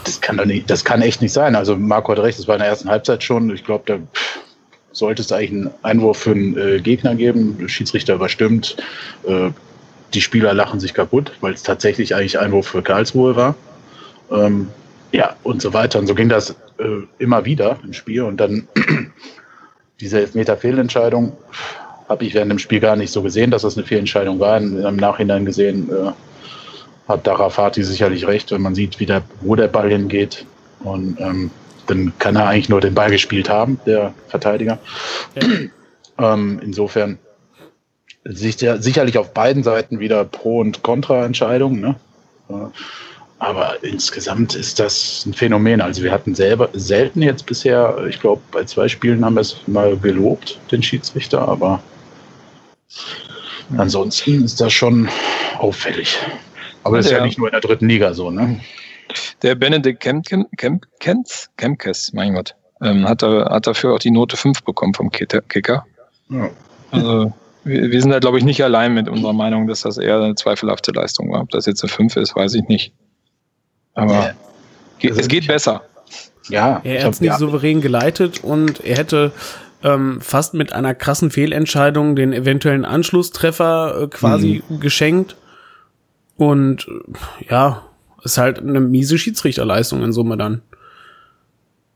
das kann doch nicht, das kann echt nicht sein. Also Marco hat recht, das war in der ersten Halbzeit schon. Ich glaube, da sollte es eigentlich einen Einwurf für einen äh, Gegner geben. Der Schiedsrichter überstimmt. Äh, die Spieler lachen sich kaputt, weil es tatsächlich eigentlich Einwurf für Karlsruhe war. Ähm, ja, und so weiter. Und so ging das äh, immer wieder im Spiel. Und dann *clears throat* diese Elfmeter-Fehlentscheidung habe ich während dem Spiel gar nicht so gesehen, dass das eine Fehlentscheidung war. Im Nachhinein gesehen äh, hat Darafati sicherlich recht, wenn man sieht, wie der, wo der Ball hingeht. Und ähm, dann kann er eigentlich nur den Ball gespielt haben, der Verteidiger. Ja. ähm, insofern sicherlich auf beiden Seiten wieder Pro- und Kontra-Entscheidungen. Ne? Aber insgesamt ist das ein Phänomen. Also wir hatten selber selten jetzt bisher, ich glaube, bei zwei Spielen haben wir es mal gelobt, den Schiedsrichter, aber ansonsten ist das schon auffällig. Aber das ist ja nicht nur in der dritten Liga so, ne? Der Benedikt Kemp, Kemp, Kemp, Kempkes, mein Gott, ähm, hat, er, hat dafür auch die Note 5 bekommen vom Kicker. Ja. Also wir, wir sind da, glaube ich, nicht allein mit unserer Meinung, dass das eher eine zweifelhafte Leistung war. Ob das jetzt eine 5 ist, weiß ich nicht. Aber ja. es geht besser. Ja, er hat es nicht ja. souverän geleitet und er hätte ähm, fast mit einer krassen Fehlentscheidung den eventuellen Anschlusstreffer äh, quasi mhm. geschenkt. Und äh, ja, ist halt eine miese Schiedsrichterleistung in Summe dann.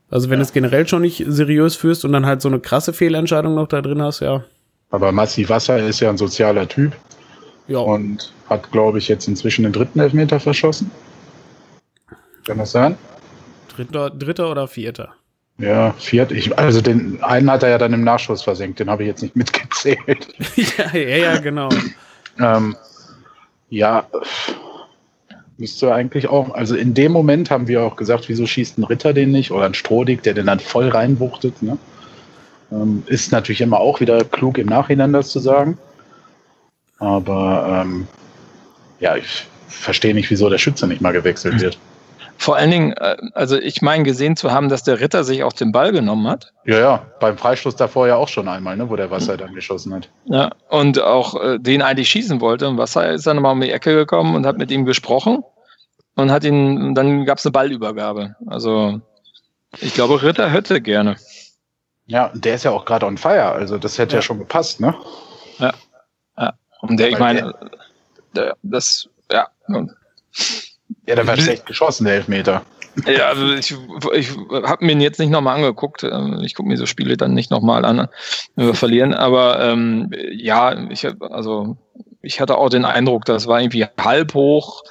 Also wenn ja. es generell schon nicht seriös führst und dann halt so eine krasse Fehlentscheidung noch da drin hast, ja. Aber Massi Wasser ist ja ein sozialer Typ. Ja. Und hat, glaube ich, jetzt inzwischen den dritten Elfmeter verschossen. Kann das sein? Dritter, dritter oder vierter? Ja, viert. Ich, also den einen hat er ja dann im Nachschuss versenkt, den habe ich jetzt nicht mitgezählt. *laughs* ja, ja, ja, genau. ähm, ja, müsste eigentlich auch. Also in dem Moment haben wir auch gesagt, wieso schießt ein Ritter den nicht oder ein Strohdig, der den dann voll reinwuchtet. Ne? Ähm, ist natürlich immer auch wieder klug im Nachhinein das zu sagen. Aber ähm, ja, ich verstehe nicht, wieso der Schütze nicht mal gewechselt wird. Vor allen Dingen, äh, also ich meine gesehen zu haben, dass der Ritter sich auch den Ball genommen hat. Ja, ja, beim Freistoß davor ja auch schon einmal, ne, wo der Wasser dann geschossen hat. Ja, und auch äh, den eigentlich schießen wollte. Und Wasser ist dann nochmal um die Ecke gekommen und hat mit ihm gesprochen und hat ihn, dann gab es eine Ballübergabe. Also ich glaube, Ritter hätte gerne. Ja, der ist ja auch gerade on fire, also das hätte ja. ja, schon gepasst, ne? Ja. ja. Und der, ich meine, das, ja. Ja, der war schlecht geschossen, der Elfmeter. Ja, also ich, ich habe mir ihn jetzt nicht nochmal angeguckt. Ähm, ich gucke mir so Spiele dann nicht nochmal an, wenn wir verlieren. Aber ähm, ja, ich, also, ich hatte auch den Eindruck, das war irgendwie halb hoch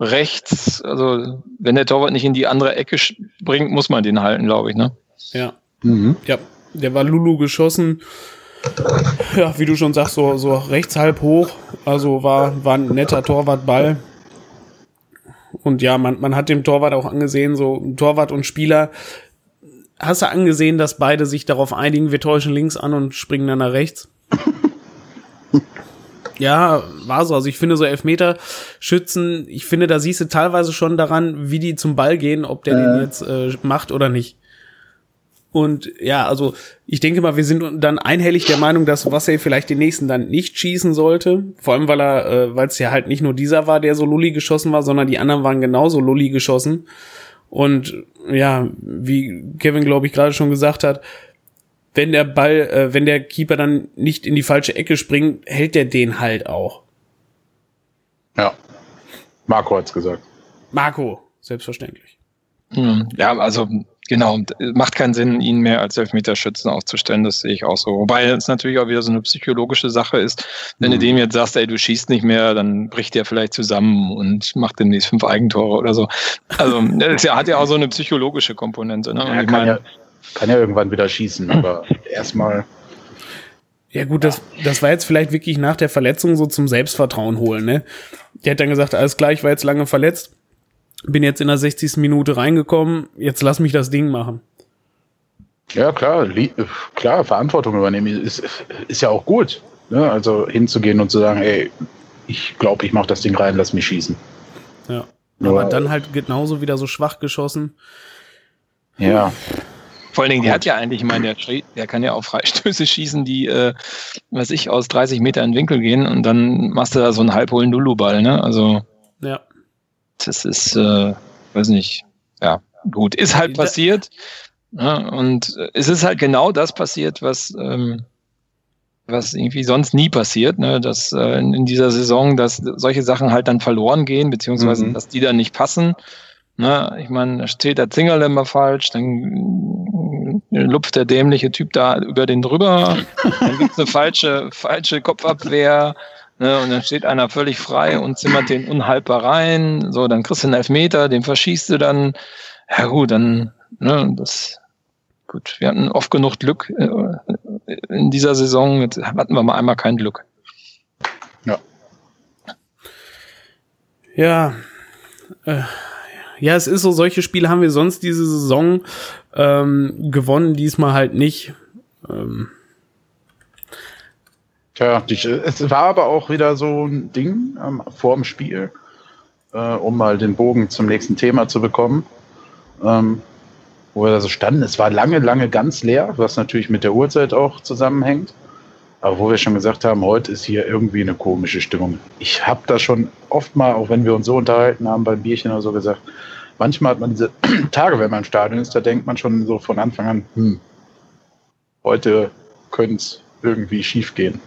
rechts. Also wenn der Torwart nicht in die andere Ecke springt, muss man den halten, glaube ich. Ne? Ja. Mhm. Ja, der war Lulu geschossen. Ja, wie du schon sagst, so, so rechts halb hoch. Also war, war ein netter Torwartball. Und ja, man, man hat dem Torwart auch angesehen, so Torwart und Spieler, hast du angesehen, dass beide sich darauf einigen, wir täuschen links an und springen dann nach rechts? *laughs* ja, war so. Also ich finde so Elfmeter schützen, ich finde, da siehst du teilweise schon daran, wie die zum Ball gehen, ob der äh. den jetzt äh, macht oder nicht. Und ja, also ich denke mal, wir sind dann einhellig der Meinung, dass Wassey vielleicht den nächsten dann nicht schießen sollte. Vor allem, weil er, äh, weil es ja halt nicht nur dieser war, der so Lulli geschossen war, sondern die anderen waren genauso Lulli geschossen. Und ja, wie Kevin, glaube ich, gerade schon gesagt hat, wenn der Ball, äh, wenn der Keeper dann nicht in die falsche Ecke springt, hält der den halt auch. Ja. Marco hat's gesagt. Marco, selbstverständlich. Hm, ja, also Genau, macht keinen Sinn, ihn mehr als Elfmeterschützen aufzustellen, das sehe ich auch so. Wobei es natürlich auch wieder so eine psychologische Sache ist. Wenn mhm. du dem jetzt sagst, ey, du schießt nicht mehr, dann bricht der vielleicht zusammen und macht demnächst fünf Eigentore oder so. Also, *laughs* das hat ja auch so eine psychologische Komponente. Ne? Ja, kann, meine, ja, kann ja irgendwann wieder schießen, aber *laughs* erstmal. Ja gut, das, das war jetzt vielleicht wirklich nach der Verletzung so zum Selbstvertrauen holen, ne? Der hat dann gesagt, alles klar, ich war jetzt lange verletzt bin jetzt in der 60. Minute reingekommen, jetzt lass mich das Ding machen. Ja, klar, klar, Verantwortung übernehmen ist, ist ja auch gut. Ne? Also hinzugehen und zu sagen, ey, ich glaube, ich mache das Ding rein, lass mich schießen. Ja. Aber dann halt genauso wieder so schwach geschossen. Ja. Vor allen Dingen, der hat ja eigentlich, ich meine, der, der kann ja auch Freistöße *laughs* schießen, die, äh, was ich, aus 30 Meter in den Winkel gehen und dann machst du da so einen halbholen Lulu-Ball, ne? Also. Ja. Das ist, äh, weiß nicht, ja, gut, ist halt passiert. Ja, und es ist halt genau das passiert, was, ähm, was irgendwie sonst nie passiert, ne? dass äh, in dieser Saison, dass solche Sachen halt dann verloren gehen, beziehungsweise mhm. dass die dann nicht passen. Ne? Ich meine, da steht der Zingerl immer falsch, dann lupft der dämliche Typ da über den drüber, dann gibt's eine falsche, falsche Kopfabwehr. Ne, und dann steht einer völlig frei und zimmert den unhaltbar rein. So, dann kriegst du einen Elfmeter, den verschießt du dann. Ja gut, dann, ne, das, gut, wir hatten oft genug Glück äh, in dieser Saison. Jetzt hatten wir mal einmal kein Glück. Ja. Ja. Äh, ja, es ist so, solche Spiele haben wir sonst diese Saison ähm, gewonnen, diesmal halt nicht. Ähm, Tja, es war aber auch wieder so ein Ding ähm, vor dem Spiel, äh, um mal den Bogen zum nächsten Thema zu bekommen, ähm, wo wir da so standen. Es war lange, lange ganz leer, was natürlich mit der Uhrzeit auch zusammenhängt. Aber wo wir schon gesagt haben, heute ist hier irgendwie eine komische Stimmung. Ich habe da schon oft mal, auch wenn wir uns so unterhalten haben beim Bierchen oder so gesagt, manchmal hat man diese *clears throat* Tage, wenn man im Stadion ist, da denkt man schon so von Anfang an, hm, heute könnte es irgendwie schief gehen.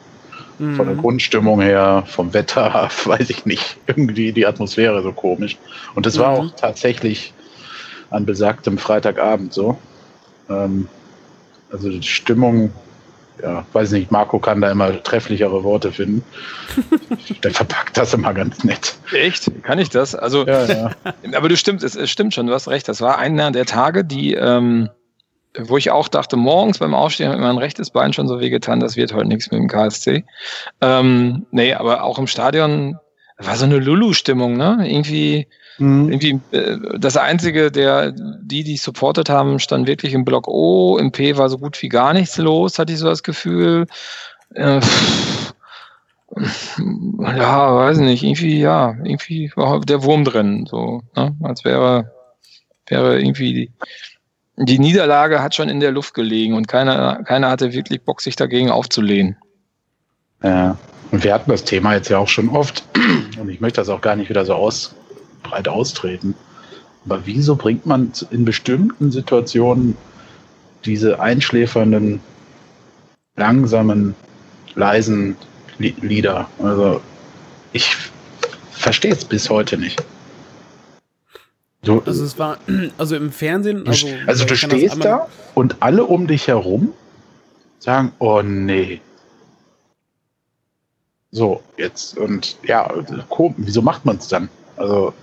Mhm. Von der Grundstimmung her, vom Wetter, *laughs* weiß ich nicht. Irgendwie die Atmosphäre so komisch. Und es mhm. war auch tatsächlich an besagtem Freitagabend so. Ähm, also die Stimmung, ja, weiß nicht, Marco kann da immer trefflichere Worte finden. *laughs* Der verpackt das immer ganz nett. Echt? Kann ich das? Also, ja, ja. *laughs* aber du stimmt, es, es, stimmt schon, du hast recht. Das war einer der Tage, die, ähm, wo ich auch dachte, morgens beim Aufstehen hat mein rechtes Bein schon so wehgetan, das wird heute nichts mit dem KSC. Ähm, nee, aber auch im Stadion war so eine Lulu-Stimmung, ne? Irgendwie, mhm. irgendwie äh, das Einzige, der, die, die supportet haben, stand wirklich im Block O, im P war so gut wie gar nichts los, hatte ich so das Gefühl. Äh, ja, weiß nicht, irgendwie, ja, irgendwie war der Wurm drin, so, ne? als wäre, wäre irgendwie die, die Niederlage hat schon in der Luft gelegen und keiner, keiner hatte wirklich Bock, sich dagegen aufzulehnen. Ja, und wir hatten das Thema jetzt ja auch schon oft *clears throat* und ich möchte das auch gar nicht wieder so aus, breit austreten. Aber wieso bringt man in bestimmten Situationen diese einschläfernden, langsamen, leisen Lieder? Also ich verstehe es bis heute nicht. Du, also es war, *clears throat* also im Fernsehen. Also, also du stehst da und alle um dich herum sagen, oh nee. So, jetzt, und ja, komisch, wieso macht man es dann? Also.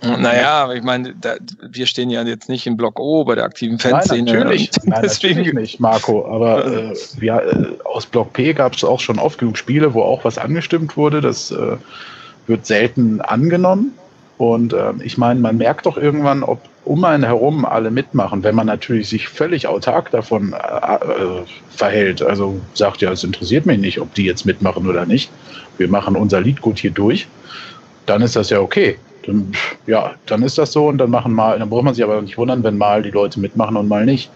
Naja, ich meine, da, wir stehen ja jetzt nicht im Block O bei der aktiven Fanszene. *laughs* Nein, natürlich, Nein, deswegen natürlich nicht, Marco. Aber äh, ja, äh, aus Block P gab es auch schon oft genug Spiele, wo auch was angestimmt wurde. Das äh, wird selten angenommen. Und äh, ich meine, man merkt doch irgendwann, ob um einen herum alle mitmachen, wenn man natürlich sich völlig autark davon äh, äh, verhält. Also sagt ja, es interessiert mich nicht, ob die jetzt mitmachen oder nicht. Wir machen unser Lied gut hier durch. Dann ist das ja okay. Dann, ja, dann ist das so und dann machen mal, dann braucht man sich aber nicht wundern, wenn mal die Leute mitmachen und mal nicht.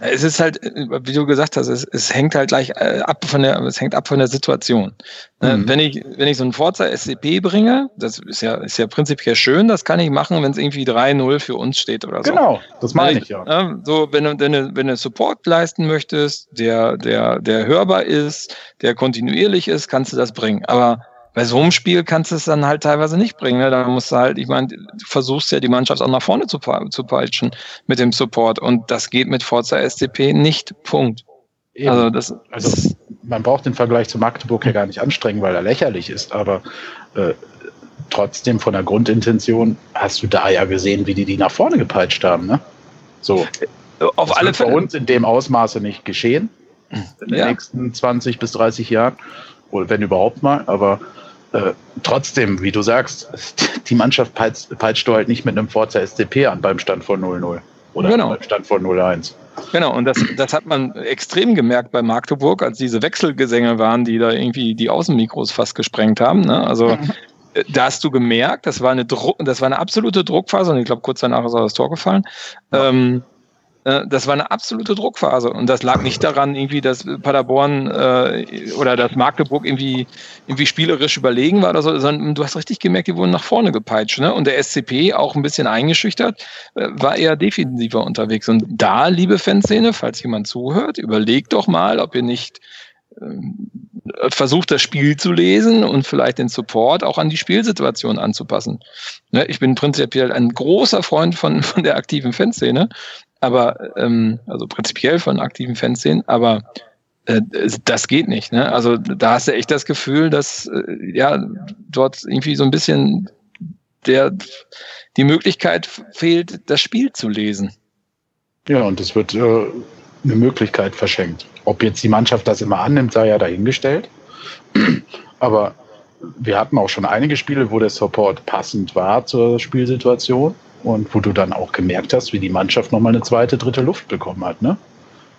Es ist halt, wie du gesagt hast, es, es hängt halt gleich äh, ab von der, es hängt ab von der Situation. Ne, mhm. Wenn ich, wenn ich so einen Forza SCP bringe, das ist ja, ist ja prinzipiell schön, das kann ich machen, wenn es irgendwie 3-0 für uns steht oder so. Genau, das meine ich ja. Ne, so, wenn du, wenn du, wenn du Support leisten möchtest, der, der, der hörbar ist, der kontinuierlich ist, kannst du das bringen. Aber bei so einem Spiel kannst du es dann halt teilweise nicht bringen. Ne? Da musst du halt, ich meine, du versuchst ja die Mannschaft auch nach vorne zu, zu peitschen mit dem Support und das geht mit Forza SCP nicht. Punkt. Eben. Also, das, also man braucht den Vergleich zu Magdeburg ja gar nicht anstrengen, weil er lächerlich ist, aber äh, trotzdem von der Grundintention hast du da ja gesehen, wie die die nach vorne gepeitscht haben. Ne? So. Auf das alle Fälle. Bei uns in dem Ausmaße nicht geschehen in den ja. nächsten 20 bis 30 Jahren, oder wenn überhaupt mal, aber äh, trotzdem, wie du sagst, die Mannschaft peitscht, peitscht du halt nicht mit einem Forza SCP an beim Stand von 0-0 oder Genau. beim Stand von 0-1. Genau, und das, das hat man extrem gemerkt bei Magdeburg, als diese Wechselgesänge waren, die da irgendwie die Außenmikros fast gesprengt haben. Ne? Also äh, da hast du gemerkt, das war eine Druck, das war eine absolute Druckphase und ich glaube, kurz danach ist auch das Tor gefallen. Ähm, äh, das war eine absolute Druckphase und das lag nicht daran, irgendwie, dass Paderborn äh, oder dass Magdeburg irgendwie, irgendwie spielerisch überlegen war oder so, sondern du hast richtig gemerkt, die wurden nach vorne gepeitscht. Ne? Und der SCP, auch ein bisschen eingeschüchtert, äh, war eher defensiver unterwegs. Und da, liebe Fanszene, falls jemand zuhört, überlegt doch mal, ob ihr nicht ähm, versucht, das Spiel zu lesen und vielleicht den Support auch an die Spielsituation anzupassen. Ne? Ich bin prinzipiell ein großer Freund von, von der aktiven Fanszene, aber ähm, also prinzipiell von aktiven Fanszenen, aber äh, das geht nicht. Ne? Also da hast du echt das Gefühl, dass äh, ja dort irgendwie so ein bisschen der die Möglichkeit fehlt, das Spiel zu lesen. Ja, und es wird äh, eine Möglichkeit verschenkt. Ob jetzt die Mannschaft das immer annimmt, sei ja dahingestellt. *clears throat* Aber wir hatten auch schon einige Spiele, wo der Support passend war zur Spielsituation und wo du dann auch gemerkt hast, wie die Mannschaft nochmal eine zweite, dritte Luft bekommen hat. Ne?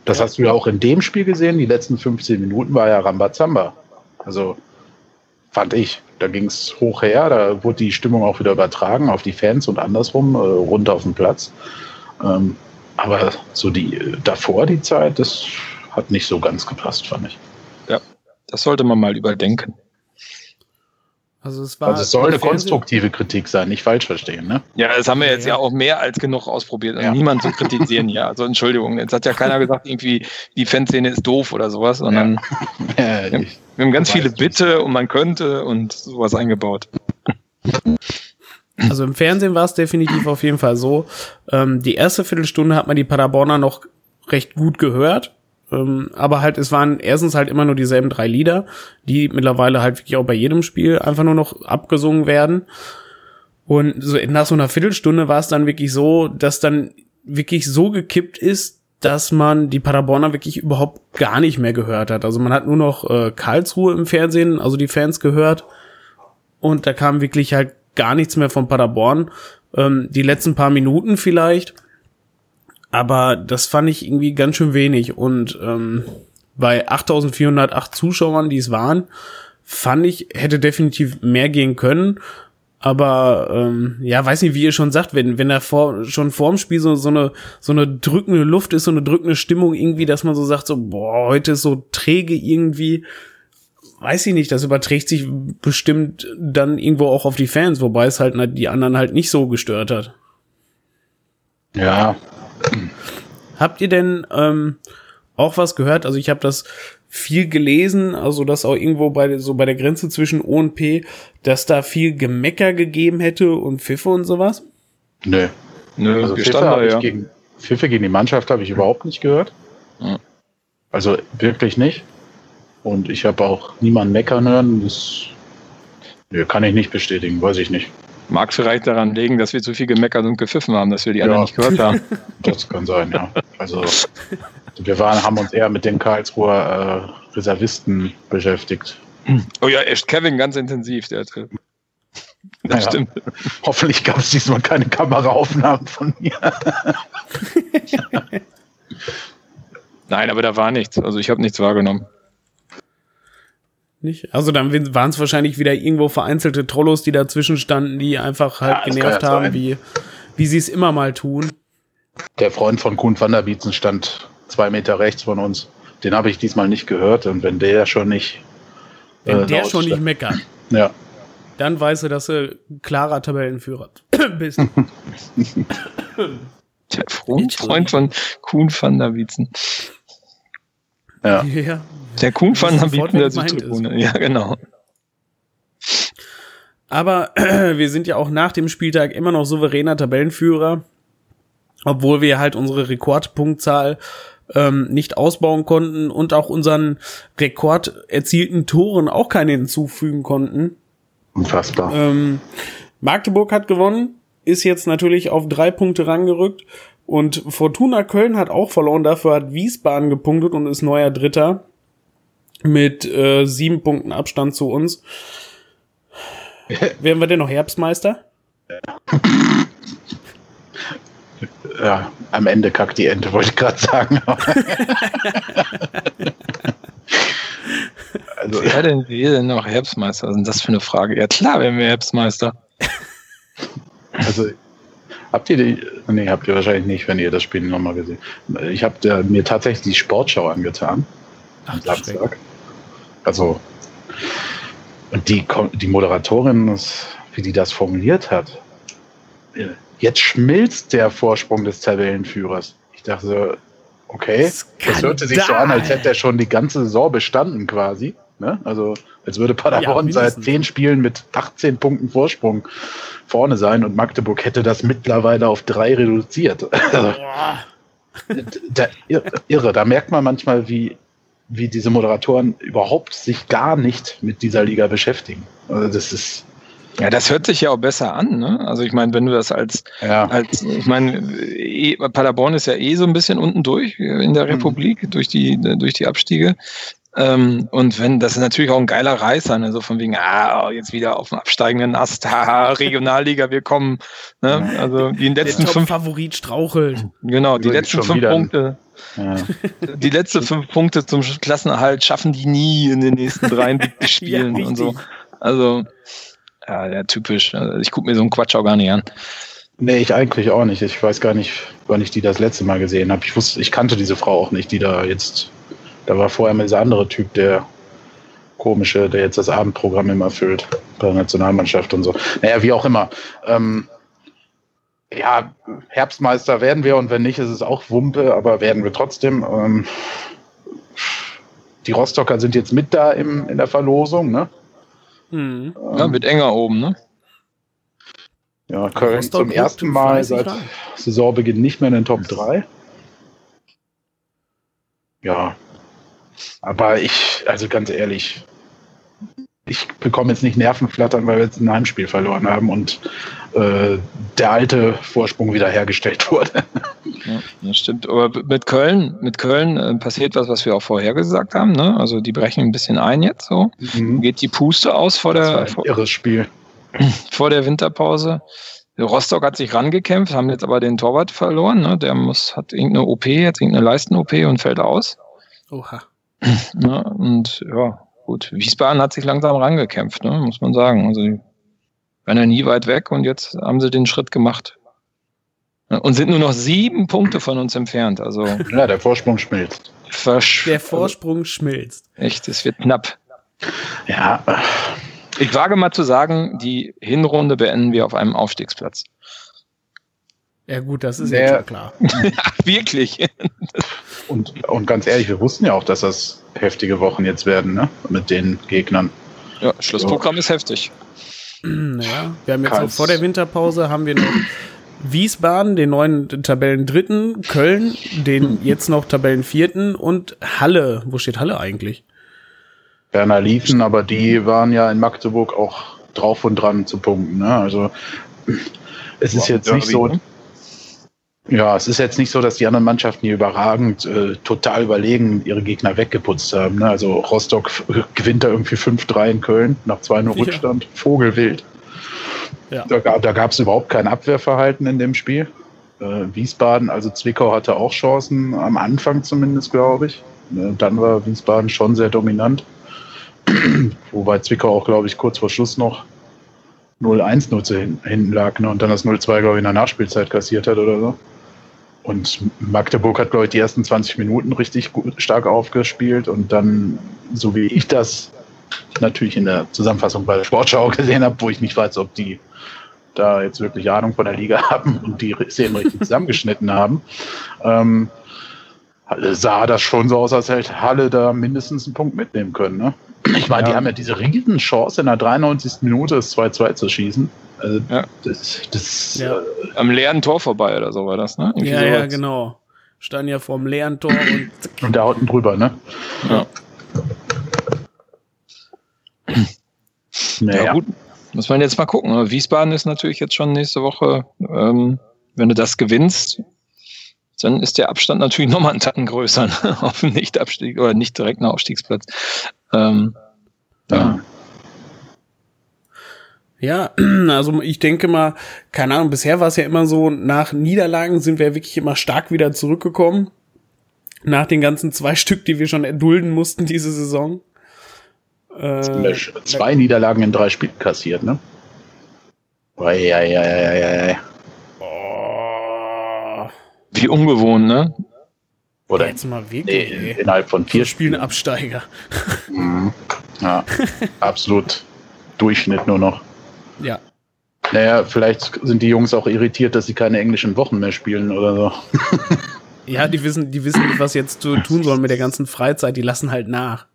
Das hast du ja auch in dem Spiel gesehen. Die letzten 15 Minuten war ja Rambazamba. Also fand ich. Da ging es hoch her, da wurde die Stimmung auch wieder übertragen auf die Fans und andersrum, äh, runter auf den Platz. Ähm, aber so die äh, davor die Zeit, das hat nicht so ganz gepasst, fand ich. Das sollte man mal überdenken. Also es war Also es soll eine konstruktive Kritik sein, nicht falsch verstehen, ne? Ja, das haben wir jetzt Ja. ja, auch mehr als genug ausprobiert. Also Ja. Niemand zu kritisieren *laughs* hier. Also Entschuldigung, jetzt hat ja keiner gesagt, irgendwie die Fanszene ist doof oder sowas, sondern Äh, Ja. *laughs* ich- wir haben ganz viele. Bitte und man könnte und sowas eingebaut. Also im Fernsehen war es definitiv auf jeden Fall so. Ähm, die erste Viertelstunde hat man die Paderborner noch recht gut gehört. Ähm, aber halt, es waren erstens halt immer nur dieselben drei Lieder, die mittlerweile halt wirklich auch bei jedem Spiel einfach nur noch abgesungen werden. Und so nach so einer Viertelstunde war es dann wirklich so, dass dann wirklich so gekippt ist, dass man die Paderborner wirklich überhaupt gar nicht mehr gehört hat. Also man hat nur noch äh, Karlsruhe im Fernsehen, also die Fans gehört. Und da kam wirklich halt gar nichts mehr von Paderborn. Ähm, die letzten paar Minuten vielleicht. Aber das fand ich irgendwie ganz schön wenig. Und ähm, bei 8408 Zuschauern, die es waren, fand ich, hätte definitiv mehr gehen können. Aber ähm, ja, weiß nicht, wie ihr schon sagt, wenn, wenn da vor, schon vorm Spiel so, so, eine, so eine drückende Luft ist, so eine drückende Stimmung irgendwie, dass man so sagt, so, boah, heute ist so träge irgendwie, weiß ich nicht, das überträgt sich bestimmt dann irgendwo auch auf die Fans, wobei es halt die anderen halt nicht so gestört hat. ja, Habt ihr denn ähm, auch was gehört? Also ich habe das viel gelesen, also dass auch irgendwo bei so bei der Grenze zwischen O und P, dass da viel Gemecker gegeben hätte und Pfiffe und sowas. nö. Nö, Also Pfiffe, da ja. gegen, Pfiffe gegen die Mannschaft habe ich überhaupt nicht gehört. Ja. Also wirklich nicht. Und ich habe auch niemanden meckern hören. Das nö, kann ich nicht bestätigen, weiß ich nicht. Mag vielleicht daran liegen, dass wir zu viel gemeckert und gepfiffen haben, dass wir die anderen Ja. nicht gehört haben. *laughs* Das kann sein, ja. Also wir waren, haben uns eher mit den Karlsruher äh, Reservisten beschäftigt. Oh ja, echt Kevin ganz intensiv, der hatte. Das Ja. stimmt. Hoffentlich gab es diesmal keine Kameraaufnahmen von mir. Nein, aber da war nichts. Also ich habe nichts wahrgenommen. Nicht? Also dann waren es wahrscheinlich wieder irgendwo vereinzelte Trollos, die dazwischen standen, die einfach halt Ja, genervt haben, sein. wie, wie sie es immer mal tun. Der Freund von Kuhn van der Bietzen stand zwei Meter rechts von uns. Den habe ich diesmal nicht gehört. Und wenn der schon nicht. Wenn äh, der laut schon nicht meckert, *laughs* Ja, dann weißt du, dass du ein klarer Tabellenführer *laughs* bist. *laughs* Der Freund, Freund von Kuhn van der Wietzen. ja. ja. Der Kuhn Das van ist der. Südtribune. Ja, genau. Aber *clears throat* wir sind ja auch nach dem Spieltag immer noch souveräner Tabellenführer, obwohl wir halt unsere Rekordpunktzahl ähm, nicht ausbauen konnten und auch unseren Rekord erzielten Toren auch keine hinzufügen konnten. Unfassbar. Ähm, Magdeburg hat gewonnen, ist jetzt natürlich auf drei Punkte rangerückt und Fortuna Köln hat auch verloren, dafür hat Wiesbaden gepunktet und ist neuer Dritter mit äh, sieben Punkten Abstand zu uns. *laughs* Werden wir denn noch Herbstmeister? ja, am Ende kackt die Ente, wollte ich gerade sagen. *laughs* also, Wer denn, wer denn noch Herbstmeister? Was ist denn das für eine Frage? Ja klar, wenn wir Herbstmeister. Also, habt ihr die, nee, habt ihr wahrscheinlich nicht, wenn ihr das Spiel nochmal gesehen Ich habe mir tatsächlich die Sportschau angetan. Am Samstag. Also, und die, die Moderatorin, wie die das formuliert hat, jetzt schmilzt der Vorsprung des Tabellenführers. Ich dachte so, okay, Skandal. das hörte sich so an, als hätte er schon die ganze Saison bestanden quasi. Ne? Also als würde Paderborn ja, seit zehn Spielen mit 18 Punkten Vorsprung vorne sein und Magdeburg hätte das mittlerweile auf drei reduziert. *laughs* Also, da, irre, da merkt man manchmal, wie, wie diese Moderatoren überhaupt sich gar nicht mit dieser Liga beschäftigen. Also das ist ja, das hört sich ja auch besser an, ne? Also ich meine, wenn du das als, ja. als ich meine, eh, Paderborn ist ja eh so ein bisschen unten durch in der mhm. Republik, durch die, durch die Abstiege. Ähm, und wenn, das ist natürlich auch ein geiler Reißer, ne? so von wegen, ah, jetzt wieder auf dem absteigenden Ast, *laughs* haha, Regionalliga, wir kommen. Ne? Also die letzten der fünf. Favorit strauchelt. Genau, die letzten fünf Punkte. Ja. *laughs* Die letzten fünf Punkte zum Klassenerhalt schaffen die nie in den nächsten drei *laughs* Spielen ja, und so. Also, ja, ja typisch. Also ich gucke mir so einen Quatsch auch gar nicht an. Nee, ich eigentlich auch nicht. Ich weiß gar nicht, wann ich die das letzte Mal gesehen habe. Ich wusste, ich kannte diese Frau auch nicht, die da jetzt da war vorher mal dieser andere Typ, der komische, der jetzt das Abendprogramm immer erfüllt bei der Nationalmannschaft und so. Naja, wie auch immer. Ähm, ja, Herbstmeister werden wir und wenn nicht, ist es auch Wumpe, aber werden wir trotzdem. Ähm, die Rostocker sind jetzt mit da im, in der Verlosung, ne? Hm. Ja, ähm, wird enger oben, ne? Ja, Köln zum ersten Mal seit Saisonbeginn nicht mehr in den Top 3. Ja, aber ich, also ganz ehrlich, ich bekomme jetzt nicht Nervenflattern, weil wir jetzt ein Heimspiel verloren haben und äh, der alte Vorsprung wiederhergestellt *laughs* wurde. Ja, das stimmt. Aber mit Köln, mit Köln äh, passiert was, was wir auch vorher gesagt haben. Ne? Also die brechen ein bisschen ein jetzt so. Mhm. Geht die Puste aus vor der. Das war ein irres Spiel. *clears throat* Vor der Winterpause. Rostock hat sich rangekämpft, haben jetzt aber den Torwart verloren. Ne? Der muss, hat irgendeine OP, jetzt irgendeine Leisten-OP und fällt aus. Oha. Ja, *clears throat* und ja, gut. Wiesbaden hat sich langsam rangekämpft, ne, muss man sagen. Also die waren ja nie weit weg und jetzt haben sie den Schritt gemacht. Und sind nur noch sieben Punkte von uns entfernt. Also *laughs* ja, der Vorsprung schmilzt. Versch der Vorsprung schmilzt. Echt, es wird knapp. Ja. Ich wage mal zu sagen, die Hinrunde beenden wir auf einem Aufstiegsplatz. Ja gut, das ist ja schon klar. *laughs* wirklich. *laughs* und, und ganz ehrlich, wir wussten ja auch, dass das heftige Wochen jetzt werden, ne? Mit den Gegnern. Ja, Schlussprogramm so. ist heftig. Ja, wir haben jetzt auch vor der Winterpause haben wir noch Wiesbaden, den neuen Tabellendritten, Köln, den jetzt noch Tabellenvierten und Halle. Wo steht Halle eigentlich? Werner Liefen, aber die waren ja in Magdeburg auch drauf und dran zu punkten. Ne? Also es ist jetzt nicht so. Ne? Ja, es ist jetzt nicht so, dass die anderen Mannschaften hier überragend, äh, total überlegen ihre Gegner weggeputzt haben. Ne? Also Rostock gewinnt da irgendwie 5-3 in Köln nach 2-0 Rückstand. Ja. Vogelwild. Ja. Da, da gab es überhaupt kein Abwehrverhalten in dem Spiel. Äh, Wiesbaden, also Zwickau hatte auch Chancen, am Anfang zumindest, glaube ich. Äh, dann war Wiesbaden schon sehr dominant. *clears throat* Wobei Zwickau auch, glaube ich, kurz vor Schluss noch 0-1 nur zu hinten lag ne? und dann das 0-2, glaube ich, in der Nachspielzeit kassiert hat oder so. Und Magdeburg hat, glaube ich, die ersten 20 Minuten richtig gut, stark aufgespielt und dann, so wie ich das natürlich in der Zusammenfassung bei der Sportschau *laughs* gesehen habe, wo ich nicht weiß, ob die da jetzt wirklich Ahnung von der Liga *laughs* haben und die Szenen richtig zusammengeschnitten haben, ähm, sah das schon so aus, als hätte Halle da mindestens einen Punkt mitnehmen können. Ne? Ich meine, ja. die haben ja diese riesen Chance in der 93. Minute das 2-2 zu schießen. Also ja. das, das ja. Äh, Am leeren Tor vorbei oder so war das, ne? Irgendwie ja, sowas. ja, genau. Stand ja vorm leeren Tor und. und da unten drüber, ne? Ja. naja. Ja, gut. Muss man jetzt mal gucken. Wiesbaden ist natürlich jetzt schon nächste Woche, ähm, wenn du das gewinnst, dann ist der Abstand natürlich *laughs* nochmal einen Tacken größer ne? auf dem Nicht-Abstieg oder nicht direkten Aufstiegsplatz. Ähm, ja. Ja, *clears throat* also ich denke mal, keine Ahnung, bisher war es ja immer so, nach Niederlagen sind wir wirklich immer stark wieder zurückgekommen. Nach den ganzen zwei *laughs* Stück, die wir schon erdulden mussten diese Saison. Äh, zwei Niederlagen in drei Spielen kassiert, ne? Eieieiei. Oh. Wie ungewohnt, ne? Oder jetzt mal wirklich, nee, innerhalb von vier Spielen Absteiger. Mhm. Ja, *laughs* absolut Durchschnitt nur noch. Ja. Naja, vielleicht sind die Jungs auch irritiert, dass sie keine englischen Wochen mehr spielen oder so. *laughs* ja, die wissen, die wissen nicht, was jetzt zu tun sollen mit der ganzen Freizeit. Die lassen halt nach.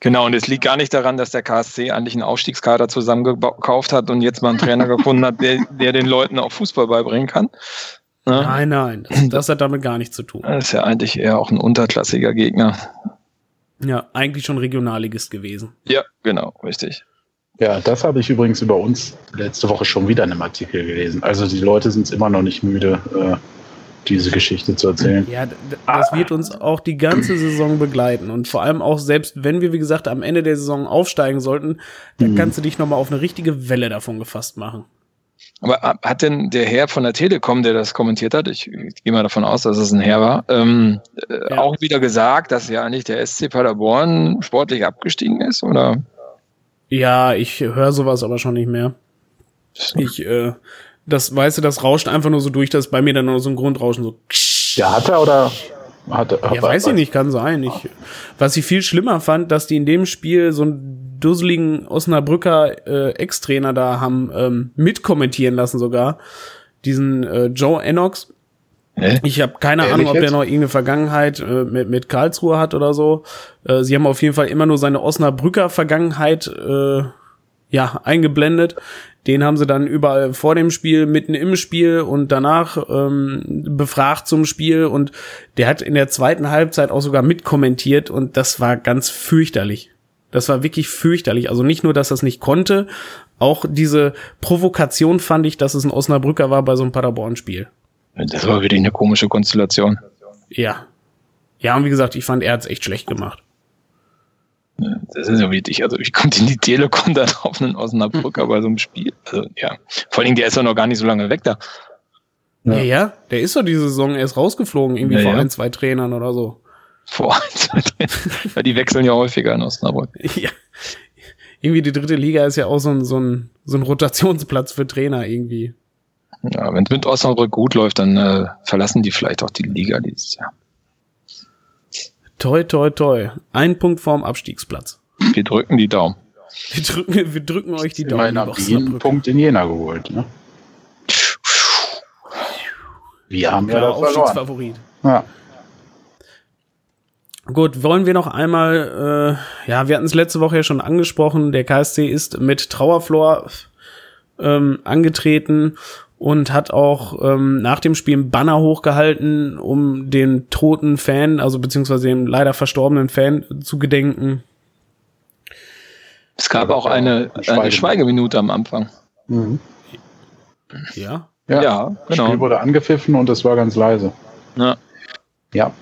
Genau, und es liegt gar nicht daran, dass der KSC eigentlich einen Aufstiegskader zusammengekauft hat und jetzt mal einen Trainer gefunden hat, der, der den Leuten auch Fußball beibringen kann. Ne? Nein, nein, das, das, hat damit gar nichts zu tun. Das ist ja eigentlich eher auch ein unterklassiger Gegner. Ja, eigentlich schon Regionalligist gewesen. Ja, genau, richtig. Ja, das habe ich übrigens über uns letzte Woche schon wieder in einem Artikel gelesen. Also die Leute sind es immer noch nicht müde, äh, diese Geschichte zu erzählen. Ja, das wird uns auch die ganze Saison begleiten. Und vor allem auch selbst, wenn wir, wie gesagt, am Ende der Saison aufsteigen sollten, dann mhm. kannst du dich nochmal auf eine richtige Welle davon gefasst machen. Aber hat denn der Herr von der Telekom, der das kommentiert hat, ich, ich gehe mal davon aus, dass es ein Herr war, ähm, äh, ja. auch wieder gesagt, dass ja eigentlich der SC Paderborn sportlich abgestiegen ist, oder? Ja, ich höre sowas aber schon nicht mehr. Ich, äh, das, weißt du, das rauscht einfach nur so durch, dass bei mir dann nur so ein Grundrauschen so. Ja, hat er oder hat er? Ja, weiß ich nicht, kann sein. Ich, was ich viel schlimmer fand, dass die in dem Spiel so einen dusseligen Osnabrücker äh, Ex-Trainer da haben ähm, mitkommentieren lassen sogar. Diesen äh, Joe Enox, Hä? Ich habe keine Ehrlich Ahnung, ob jetzt? der noch irgendeine Vergangenheit äh, mit, mit Karlsruhe hat oder so. Äh, sie haben auf jeden Fall immer nur seine Osnabrücker Vergangenheit äh, ja eingeblendet. Den haben sie dann überall vor dem Spiel, mitten im Spiel und danach ähm, befragt zum Spiel und der hat in der zweiten Halbzeit auch sogar mitkommentiert und das war ganz fürchterlich. Das war wirklich fürchterlich. Also nicht nur, dass er es nicht konnte, auch diese Provokation fand ich, dass es ein Osnabrücker war bei so einem Paderborn-Spiel. Das war wirklich eine komische Konstellation. Ja. Ja, und wie gesagt, ich fand, er hat es echt schlecht gemacht. Das ist ja wichtig. Also, ich konnte in die Telekom da drauf, einen Osnabrücker bei so einem Spiel. Also, ja. Vor allen Dingen, der ist doch noch gar nicht so lange weg da. Ja, ja, ja der ist doch diese Saison erst rausgeflogen, irgendwie ja, vor ja. ein, zwei Trainern oder so. Vor ein, zwei Trainern. ja, die wechseln ja häufiger in Osnabrück. *laughs* ja. Irgendwie die dritte Liga ist ja auch so ein, so ein, so ein Rotationsplatz für Trainer irgendwie. Ja, wenn es mit Osnabrück gut läuft, dann äh, verlassen die vielleicht auch die Liga dieses Jahr. Toi, toi, toi. Ein Punkt vorm Abstiegsplatz. Wir drücken die Daumen. Wir drücken, wir drücken euch die Daumen. Ich habe jeden Punkt in Jena geholt. Ne? Wir haben ja das Aufstiegsfavorit. Ja. Gut, wollen wir noch einmal, äh, ja, wir hatten es letzte Woche ja schon angesprochen, der KSC ist mit Trauerflor ähm, angetreten und hat auch ähm, nach dem Spiel ein Banner hochgehalten, um den toten Fan, also beziehungsweise dem leider verstorbenen Fan zu gedenken. Es gab auch eine, eine Schweigeminute am Anfang. Mhm. Ja? Ja, ja genau. Das Spiel wurde angepfiffen und es war ganz leise. Ja. Ja.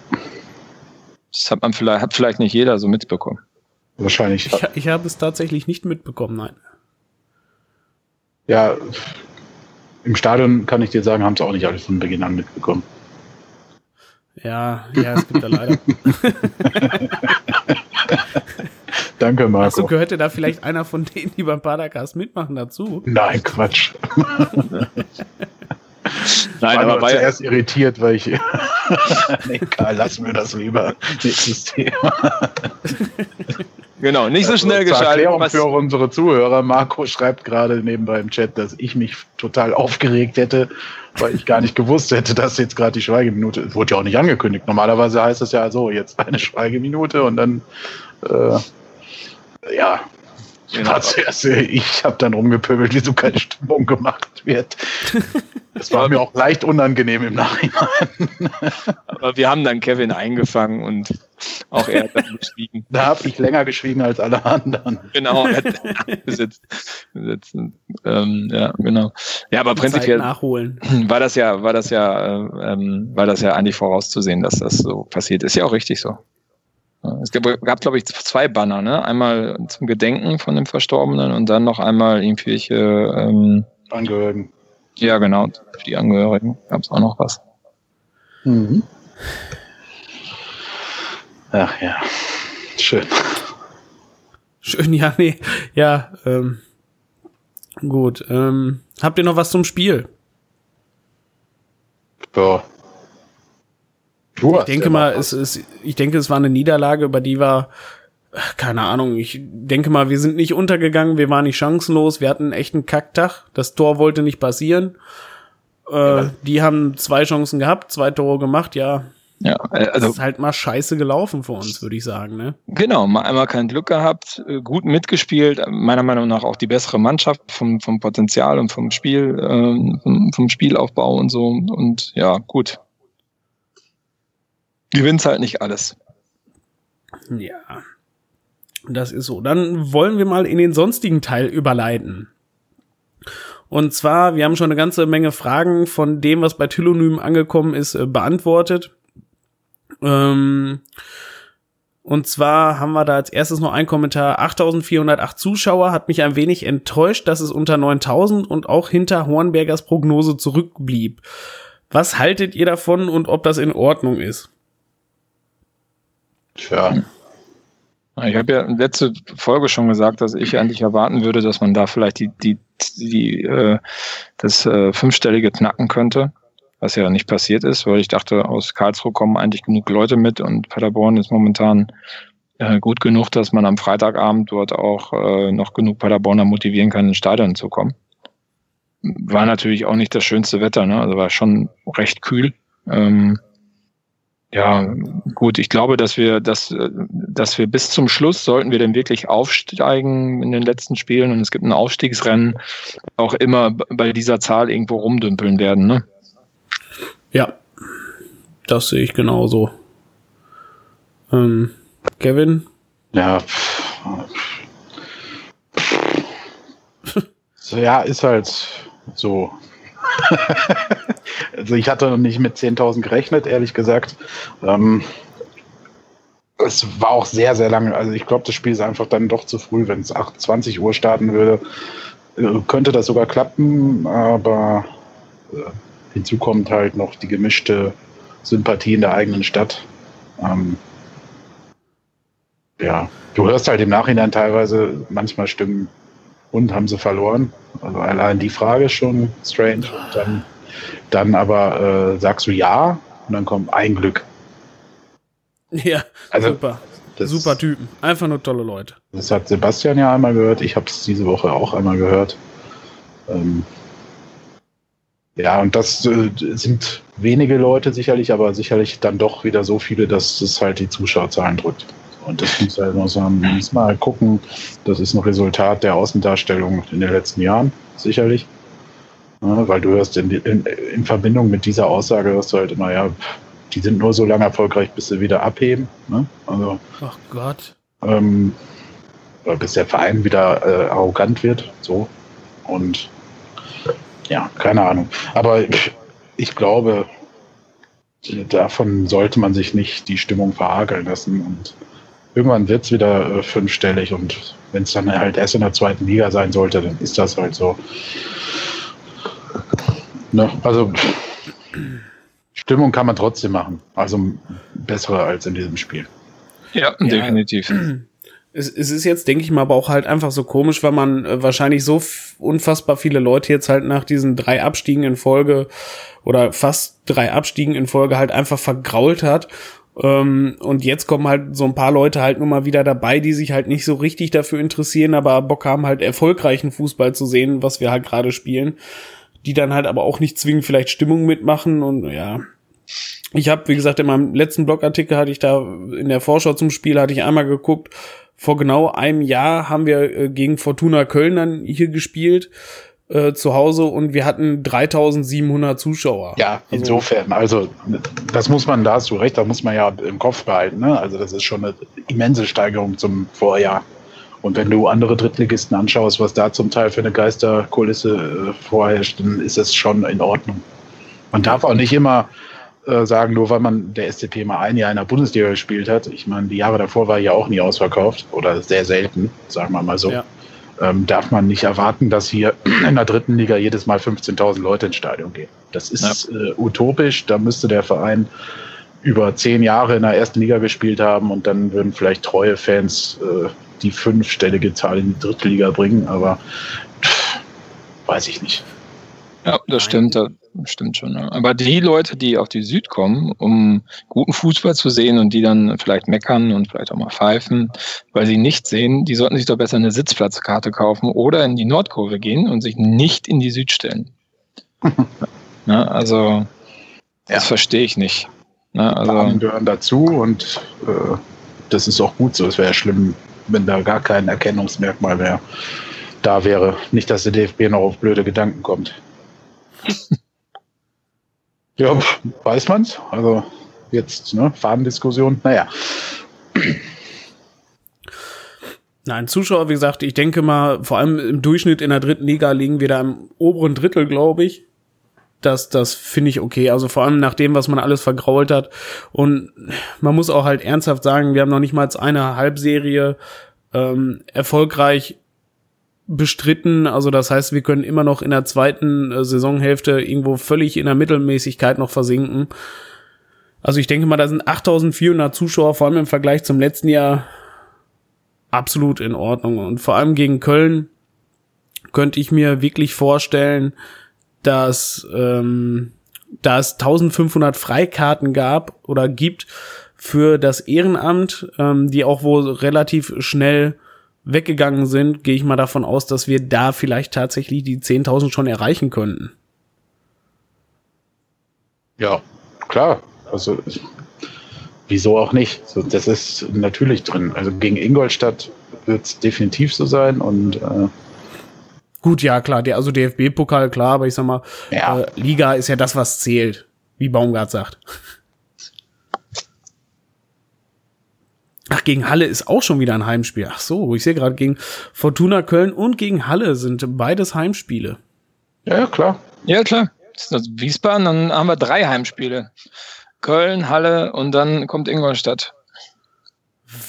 Das hat man vielleicht, hat vielleicht nicht jeder so mitbekommen. Wahrscheinlich. Ich, ich habe es tatsächlich nicht mitbekommen, nein. Ja, im Stadion kann ich dir sagen, haben es auch nicht alle von Beginn an mitbekommen. Ja, ja, es gibt da leider. *laughs* Danke, Marco. Also gehörte da vielleicht einer von denen, die beim Padercast mitmachen, dazu? Nein, Quatsch. *laughs* Nein, war aber war zuerst irritiert, weil ich. *laughs* nee, Karl, lass mir das lieber. Nächstes Thema. Genau, nicht so schnell also, geschaltet. Erklärung für unsere Zuhörer. Marco schreibt gerade nebenbei im Chat, dass ich mich total aufgeregt hätte, weil ich gar nicht gewusst hätte, dass jetzt gerade die Schweigeminute, wurde ja auch nicht angekündigt. Normalerweise heißt es ja so, jetzt eine Schweigeminute und dann, äh, ja, Genau. Ich habe dann rumgepöbelt, wieso keine Stimmung gemacht wird. *laughs* Das war mir auch leicht unangenehm im Nachhinein. *laughs* Aber wir haben dann Kevin eingefangen und auch er hat dann geschwiegen. Da habe ich länger geschwiegen als alle anderen. Genau, er hat *laughs* gesetzt. gesetzt. Ähm, ja, genau. Ja, aber prinzipiell war das ja, war das ja, ähm, war das ja eigentlich vorauszusehen, dass das so passiert. Ist ja auch richtig so. Es gab, gab glaube ich, zwei Banner, ne? Einmal zum Gedenken von dem Verstorbenen und dann noch einmal irgendwelche ähm, Angehörigen. Ja, genau. Für die Angehörigen gab es auch noch was. Mhm. Ach ja, schön. Schön, ja, nee, ja, ähm, gut. Ähm, habt ihr noch was zum Spiel? Ja. Du ich denke mal, es ist, ich denke, es war eine Niederlage, über die war, keine Ahnung, ich denke mal, wir sind nicht untergegangen, wir waren nicht chancenlos, wir hatten echt einen Kacktag, das Tor wollte nicht passieren. Äh, ja. Die haben zwei Chancen gehabt, zwei Tore gemacht, ja. Ja, äh, also. Das ist halt mal scheiße gelaufen für uns, würde ich sagen, ne? Genau, mal einmal kein Glück gehabt, äh, gut mitgespielt, meiner Meinung nach auch die bessere Mannschaft vom, vom Potenzial und vom Spiel, ähm, vom Spielaufbau und so. Und ja, gut. Gewinnt halt nicht alles. Ja. Das ist so. Dann wollen wir mal in den sonstigen Teil überleiten. Und zwar, wir haben schon eine ganze Menge Fragen von dem, was bei Telonym angekommen ist, äh, beantwortet. Ähm, und zwar haben wir da als erstes noch einen Kommentar. 8408 Zuschauer hat mich ein wenig enttäuscht, dass es unter 9000 und auch hinter Hornbergers Prognose zurückblieb. Was haltet ihr davon und ob das in Ordnung ist? Tja, ich habe ja letzte Folge schon gesagt, dass ich eigentlich erwarten würde, dass man da vielleicht die, die, die äh, das äh, fünfstellige knacken könnte, was ja nicht passiert ist, weil ich dachte, aus Karlsruhe kommen eigentlich genug Leute mit und Paderborn ist momentan äh, gut genug, dass man am Freitagabend dort auch äh, noch genug Paderborner motivieren kann, ins Stadion zu kommen. War natürlich auch nicht das schönste Wetter, ne? also war schon recht kühl. Ähm, ja, gut, ich glaube, dass wir, dass, dass wir bis zum Schluss sollten wir denn wirklich aufsteigen in den letzten Spielen und es gibt ein Aufstiegsrennen, auch immer bei dieser Zahl irgendwo rumdümpeln werden, ne? Ja, das sehe ich genauso. Ähm, Kevin? Ja. so, ja, ist halt so. *laughs* also ich hatte noch nicht mit 10.000 gerechnet, ehrlich gesagt. Ähm, es war auch sehr, sehr lange. Also ich glaube, das Spiel ist einfach dann doch zu früh, wenn es 20 Uhr starten würde. Äh, könnte das sogar klappen, aber äh, hinzu kommt halt noch die gemischte Sympathie in der eigenen Stadt. Ähm, ja, du hörst halt im Nachhinein teilweise manchmal Stimmen, und haben sie verloren. Also allein die Frage ist schon strange. Und dann, dann aber äh, sagst du ja und dann kommt ein Glück. Ja, also, super. super Typen. Einfach nur tolle Leute. Das hat Sebastian ja einmal gehört. Ich habe es diese Woche auch einmal gehört. Ähm, ja, und das äh, sind wenige Leute sicherlich, aber sicherlich dann doch wieder so viele, dass es halt die Zuschauerzahlen drückt. Und das muss halt noch muss mal gucken. Das ist ein Resultat der Außendarstellung in den letzten Jahren, sicherlich. Ja, weil du hörst in, in, in, Verbindung mit dieser Aussage hörst du halt immer, ja, die sind nur so lange erfolgreich, bis sie wieder abheben. Ne? Also, Ach Gott. Ähm, bis der Verein wieder äh, arrogant wird. So. Und ja, keine Ahnung. Aber ich glaube, davon sollte man sich nicht die Stimmung verhageln lassen. Und irgendwann wird es wieder äh, fünfstellig und wenn es dann halt erst in der zweiten Liga sein sollte, dann ist das halt so. Ne? Also Stimmung kann man trotzdem machen. Also bessere als in diesem Spiel. Ja, ja definitiv. Es, es ist jetzt, denke ich mal, aber auch halt einfach so komisch, weil man äh, wahrscheinlich so unfassbar viele Leute jetzt halt nach diesen drei Abstiegen in Folge oder fast drei Abstiegen in Folge halt einfach vergrault hat ähm, und jetzt kommen halt so ein paar Leute halt nur mal wieder dabei, die sich halt nicht so richtig dafür interessieren, aber Bock haben halt erfolgreichen Fußball zu sehen, was wir halt gerade spielen, die dann halt aber auch nicht zwingend vielleicht Stimmung mitmachen und ja. Ich habe, wie gesagt, in meinem letzten Blogartikel hatte ich da in der Vorschau zum Spiel hatte ich einmal geguckt. Vor genau einem Jahr haben wir äh, gegen Fortuna Köln dann hier gespielt äh, zu Hause und wir hatten 3700 Zuschauer. Ja, also, insofern, also das muss man, da hast du recht, da muss man ja im Kopf behalten. Ne? Also das ist schon eine immense Steigerung zum Vorjahr. Und wenn du andere Drittligisten anschaust, was da zum Teil für eine Geisterkulisse äh, vorherrscht, dann ist es schon in Ordnung. Man darf auch nicht immer äh, sagen, nur weil man der SCP mal ein Jahr in der Bundesliga gespielt hat. Ich meine, die Jahre davor war ja auch nie ausverkauft oder sehr selten, sagen wir mal so. Ja. Ähm, darf man nicht erwarten, dass hier *clears throat* in der dritten Liga jedes Mal 15.000 Leute ins Stadion gehen. Das ist ja. äh, utopisch. Da müsste der Verein über zehn Jahre in der ersten Liga gespielt haben und dann würden vielleicht treue Fans äh, die fünfstellige Zahl in die dritte Liga bringen, aber pff, weiß ich nicht. Ja, das stimmt, stimmt schon. Ja. Aber die Leute, die auf die Süd kommen, um guten Fußball zu sehen und die dann vielleicht meckern und vielleicht auch mal pfeifen, weil sie nicht sehen, die sollten sich doch besser eine Sitzplatzkarte kaufen oder in die Nordkurve gehen und sich nicht in die Süd stellen. *laughs* ja, also, das ja. verstehe ich nicht. Ja, also, Farben gehören dazu und äh, das ist auch gut so. Es wäre ja schlimm, wenn da gar kein Erkennungsmerkmal mehr da wäre. Nicht, dass der DFB noch auf blöde Gedanken kommt. *laughs* ja, weiß man's. Also jetzt, ne, Fadendiskussion, naja. Nein, Zuschauer, wie gesagt, ich denke mal, vor allem im Durchschnitt in der dritten Liga liegen wir da im oberen Drittel, glaube ich. Das, das finde ich okay. Also vor allem nach dem, was man alles vergrault hat. Und man muss auch halt ernsthaft sagen, wir haben noch nicht mal eine Halbserie ähm, erfolgreich bestritten. Also das heißt, wir können immer noch in der zweiten äh, Saisonhälfte irgendwo völlig in der Mittelmäßigkeit noch versinken. Also ich denke mal, da sind 8400 Zuschauer, vor allem im Vergleich zum letzten Jahr, absolut in Ordnung. Und vor allem gegen Köln könnte ich mir wirklich vorstellen, dass ähm, da es 1500 Freikarten gab oder gibt für das Ehrenamt, ähm, die auch wohl relativ schnell weggegangen sind, gehe ich mal davon aus, dass wir da vielleicht tatsächlich die 10.000 schon erreichen könnten. Ja, klar. Also wieso auch nicht? So, das ist natürlich drin. Also gegen Ingolstadt wird es definitiv so sein und äh Gut, ja, klar, der, also DFB-Pokal, klar, aber ich sag mal, ja. äh, Liga ist ja das, was zählt, wie Baumgart sagt. Ach, gegen Halle ist auch schon wieder ein Heimspiel. Ach so, ich sehe gerade gegen Fortuna Köln und gegen Halle sind beides Heimspiele. Ja, klar. Ja, klar. Das ist Wiesbaden, dann haben wir drei Heimspiele. Köln, Halle und dann kommt Ingolstadt.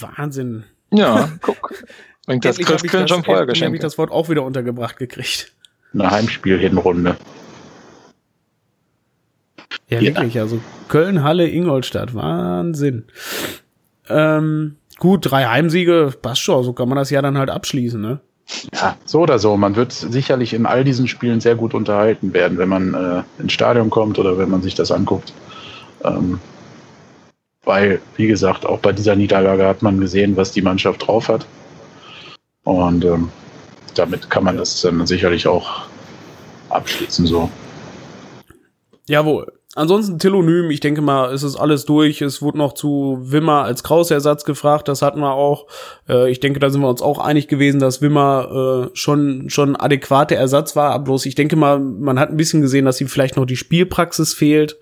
Wahnsinn. Ja, *laughs* guck. Bringt das Christkindl schon vorher geschenkt. habe ich das Wort auch wieder untergebracht gekriegt. Eine Heimspiel-Hinrunde. Ja, ja, wirklich. Also Köln, Halle, Ingolstadt. Wahnsinn. Ähm, gut, drei Heimsiege, passt schon, so kann man das ja dann halt abschließen, ne? Ja, so oder so. Man wird sicherlich in all diesen Spielen sehr gut unterhalten werden, wenn man äh, ins Stadion kommt oder wenn man sich das anguckt. Ähm, weil, wie gesagt, auch bei dieser Niederlage hat man gesehen, was die Mannschaft drauf hat. Und ähm, damit kann man das dann sicherlich auch abschließen, so. Jawohl. Ansonsten Telonym, ich denke mal, ist es alles durch. Es wurde noch zu Wimmer als Krausersatz gefragt, das hatten wir auch. Äh, ich denke, da sind wir uns auch einig gewesen, dass Wimmer äh, schon schon adäquater Ersatz war. Aber bloß, ich denke mal, man hat ein bisschen gesehen, dass ihm vielleicht noch die Spielpraxis fehlt.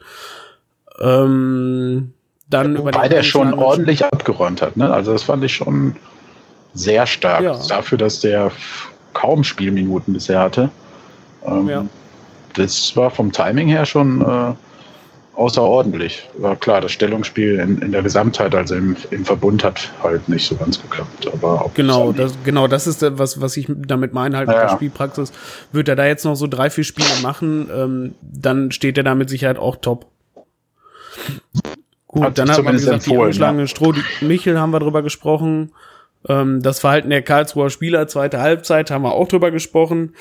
Ähm, dann ja, Wobei der schon ordentlich abgeräumt hat. Ne? Also das fand ich schon sehr stark. Ja. Dafür, dass der kaum Spielminuten bisher hatte. Ähm, ja. Das war vom Timing her schon äh, außerordentlich. War klar, das Stellungsspiel in, in der Gesamtheit, also im, im Verbund, hat halt nicht so ganz geklappt. Aber genau, das, genau, das ist was, was ich damit meine, halt ja, mit der Spielpraxis. Wird er da jetzt noch so drei, vier Spiele machen, ähm, dann steht er da mit Sicherheit auch top. Gut, hat dann haben wir gesagt, die angeschlagene ja. Stroh, die Michel haben wir drüber gesprochen. Ähm, das Verhalten der Karlsruher Spieler, zweite Halbzeit, haben wir auch drüber gesprochen.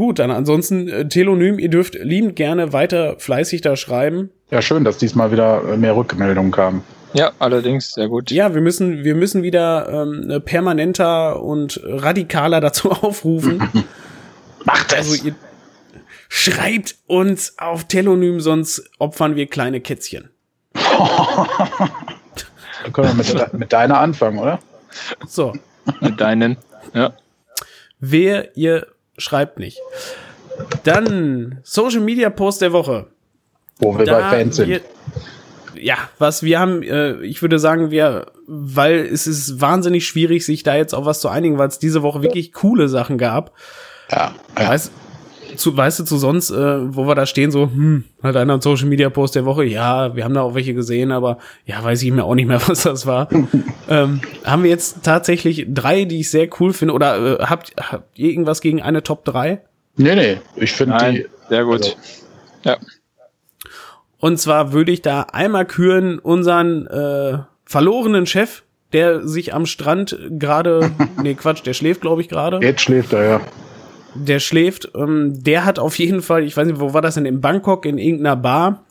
Gut, dann ansonsten äh, Telonym, ihr dürft liebend gerne weiter fleißig da schreiben. Ja, schön, dass diesmal wieder äh, mehr Rückmeldungen kamen. Ja, allerdings, sehr gut. Ja, wir müssen, wir müssen wieder ähm, permanenter und radikaler dazu *laughs* aufrufen. *laughs* Macht es! Also ihr schreibt uns auf Telonym, sonst opfern wir kleine Kätzchen. *laughs* da können wir mit, mit deiner anfangen, oder? So. mit deinen, ja. Wer ihr schreibt nicht. Dann Social Media Post der Woche. Wo wir da bei Fans sind. Wir, ja, was wir haben, äh, ich würde sagen, wir, weil es ist wahnsinnig schwierig, sich da jetzt auf was zu einigen, weil es diese Woche wirklich coole Sachen gab. Ja. ja. Weiß, zu, weißt du, zu sonst, äh, wo wir da stehen, so, hm, hat einer einen Social Media Post der Woche, ja, wir haben da auch welche gesehen, aber ja, weiß ich mir auch nicht mehr, *laughs* was das war. ähm, haben wir jetzt tatsächlich drei, die ich sehr cool finde, oder äh, habt, habt ihr irgendwas gegen eine Top 3? Nee, nee, ich finde die. Sehr gut. Also, ja. Und zwar würde ich da einmal küren unseren äh, verlorenen Chef, der sich am Strand gerade, *laughs* nee Quatsch, der schläft glaube ich gerade. Jetzt schläft er, ja. Der schläft, ähm, der hat auf jeden Fall, ich weiß nicht, wo war das denn, in Bangkok, in irgendeiner Bar.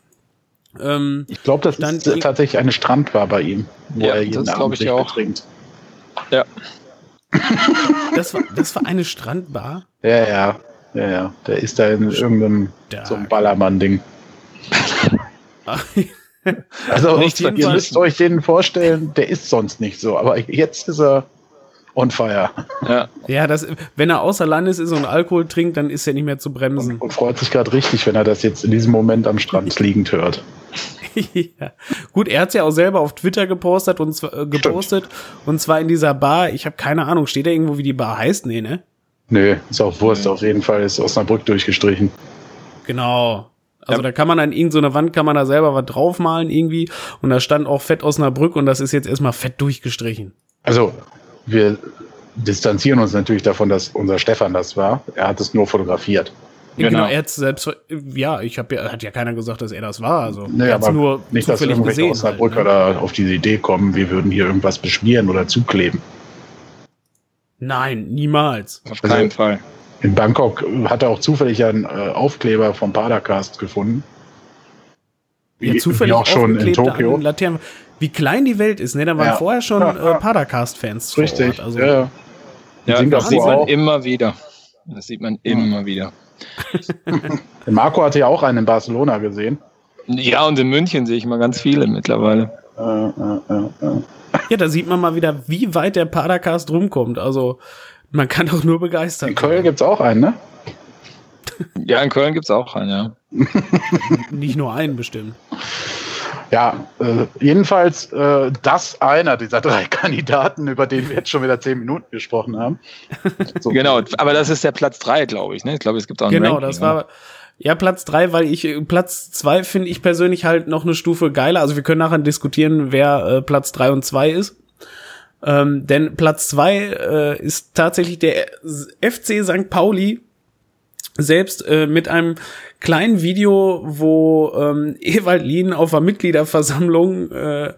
Ähm, ich glaube, das ist tatsächlich eine Strandbar bei ihm, wo ja, er jeden das glaube ich auch. Trinkt. Ja. das, war, das war eine Strandbar? Ja, ja, ja, ja. Der ist da in irgendeinem so einem Ballermann-Ding. *laughs* also ihr müsst euch den vorstellen, der ist sonst nicht so, aber jetzt ist er on fire. Ja, ja das, wenn er außer Landes ist und Alkohol trinkt, dann ist er nicht mehr zu bremsen. Und, und freut sich gerade richtig, wenn er das jetzt in diesem Moment am Strand *laughs* liegend hört. ja. Gut, er hat es ja auch selber auf Twitter gepostet und zwar, äh, gepostet und zwar in dieser Bar. Ich habe keine Ahnung, steht da irgendwo, wie die Bar heißt? Nee, ne? Nö, ist auch Wurst. Nee. Auf jeden Fall ist Osnabrück durchgestrichen. Genau. Also ja. da kann man an irgendeiner Wand kann man da selber was draufmalen irgendwie und da stand auch Fett Osnabrück und das ist jetzt erstmal fett durchgestrichen. Also wir distanzieren uns natürlich davon, dass unser Stefan das war. Er hat es nur fotografiert. Genau, genau er hat selbst, ja, ich habe ja, hat ja keiner gesagt, dass er das war. Also nee, er hat nur nicht, dass irgendwelche Osnabrücker halt, ne? da auf diese Idee kommen, wir würden hier irgendwas beschmieren oder zukleben. Nein, niemals. Auf keinen also, Fall. In Bangkok hat er auch zufällig einen äh, Aufkleber vom Padercast gefunden. Ja, zufällig wie auch schon in Tokio. Wie klein die Welt ist, ne? Da waren ja. vorher schon äh, Padercast-Fans. Richtig. Also, ja, ja das sieht man auch. immer wieder. Das sieht man immer wieder. *laughs* Marco hatte ja auch einen in Barcelona gesehen. Ja, und in München sehe ich mal ganz viele mittlerweile. Äh, äh, äh, ja, da sieht man mal wieder, wie weit der Padercast rumkommt. Also, man kann doch nur begeistern. In Köln gibt es auch einen, ne? Ja, in Köln gibt es auch einen, ja. Nicht nur einen bestimmt. Ja, äh, jedenfalls äh, das einer dieser drei *laughs* Kandidaten, über den wir jetzt schon wieder zehn Minuten gesprochen haben. *laughs* So. genau, aber das ist der Platz drei, glaube ich. Ne? Ich glaube, es gibt auch einen Genau, Ranking, das war ne? ja Platz drei, weil ich Platz zwei finde ich persönlich halt noch eine Stufe geiler. Also wir können nachher diskutieren, wer äh, Platz drei und zwei ist. Ähm, denn Platz zwei äh, ist tatsächlich der FC St. Pauli selbst äh, mit einem kleinen Video, wo ähm, *laughs* Ewald Lien auf einer Mitgliederversammlung äh,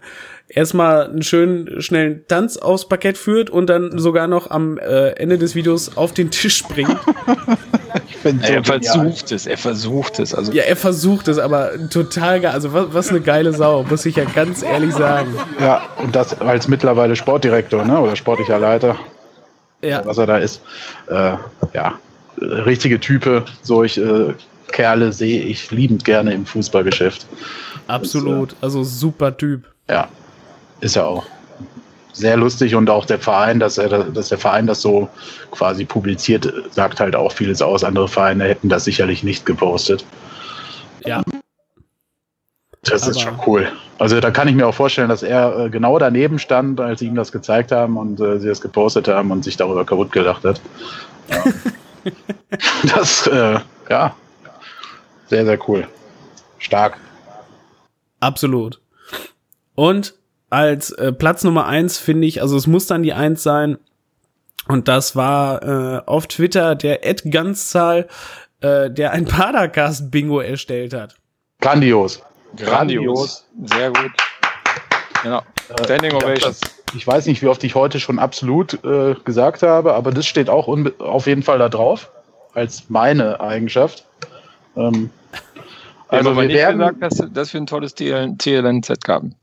erstmal einen schönen, schnellen Tanz aufs Parkett führt und dann sogar noch am äh, Ende des Videos auf den Tisch springt. So er versucht es, er versucht es. Also ja, er versucht es, aber total geil. Also was, was eine geile Sau, muss ich ja ganz ehrlich sagen. Ja, und das als mittlerweile Sportdirektor, ne? Oder sportlicher Leiter. Ja. Was er da ist. Äh, ja, richtige Type. Solche äh, Kerle sehe ich liebend gerne im Fußballgeschäft. Absolut, das, äh, also super Typ. Ja, ist er auch. Sehr lustig und auch der Verein, dass er, dass der Verein das so quasi publiziert, sagt halt auch vieles aus. Andere Vereine hätten das sicherlich nicht gepostet. Ja. Das Aber ist schon cool. Also da kann ich mir auch vorstellen, dass er äh, genau daneben stand, als sie ihm das gezeigt haben und äh, sie das gepostet haben und sich darüber kaputt gelacht hat. Ja. *laughs* *laughs* das, äh, ja, sehr, sehr cool. Stark. Absolut. Und als äh, Platz Nummer eins finde ich, also es muss dann die eins sein. Und das war äh, auf Twitter der Ed Ganzzahl, äh, der ein Padercast-Bingo erstellt hat. Grandios. Grandios. Sehr gut. Genau. Standing Ovation. Ich weiß nicht, wie oft ich heute schon absolut äh, gesagt habe, aber das steht auch auf jeden Fall da drauf, als meine Eigenschaft. Ähm, also wir, wir nicht werden, gesagt, dass, dass wir ein tolles TLNZ haben.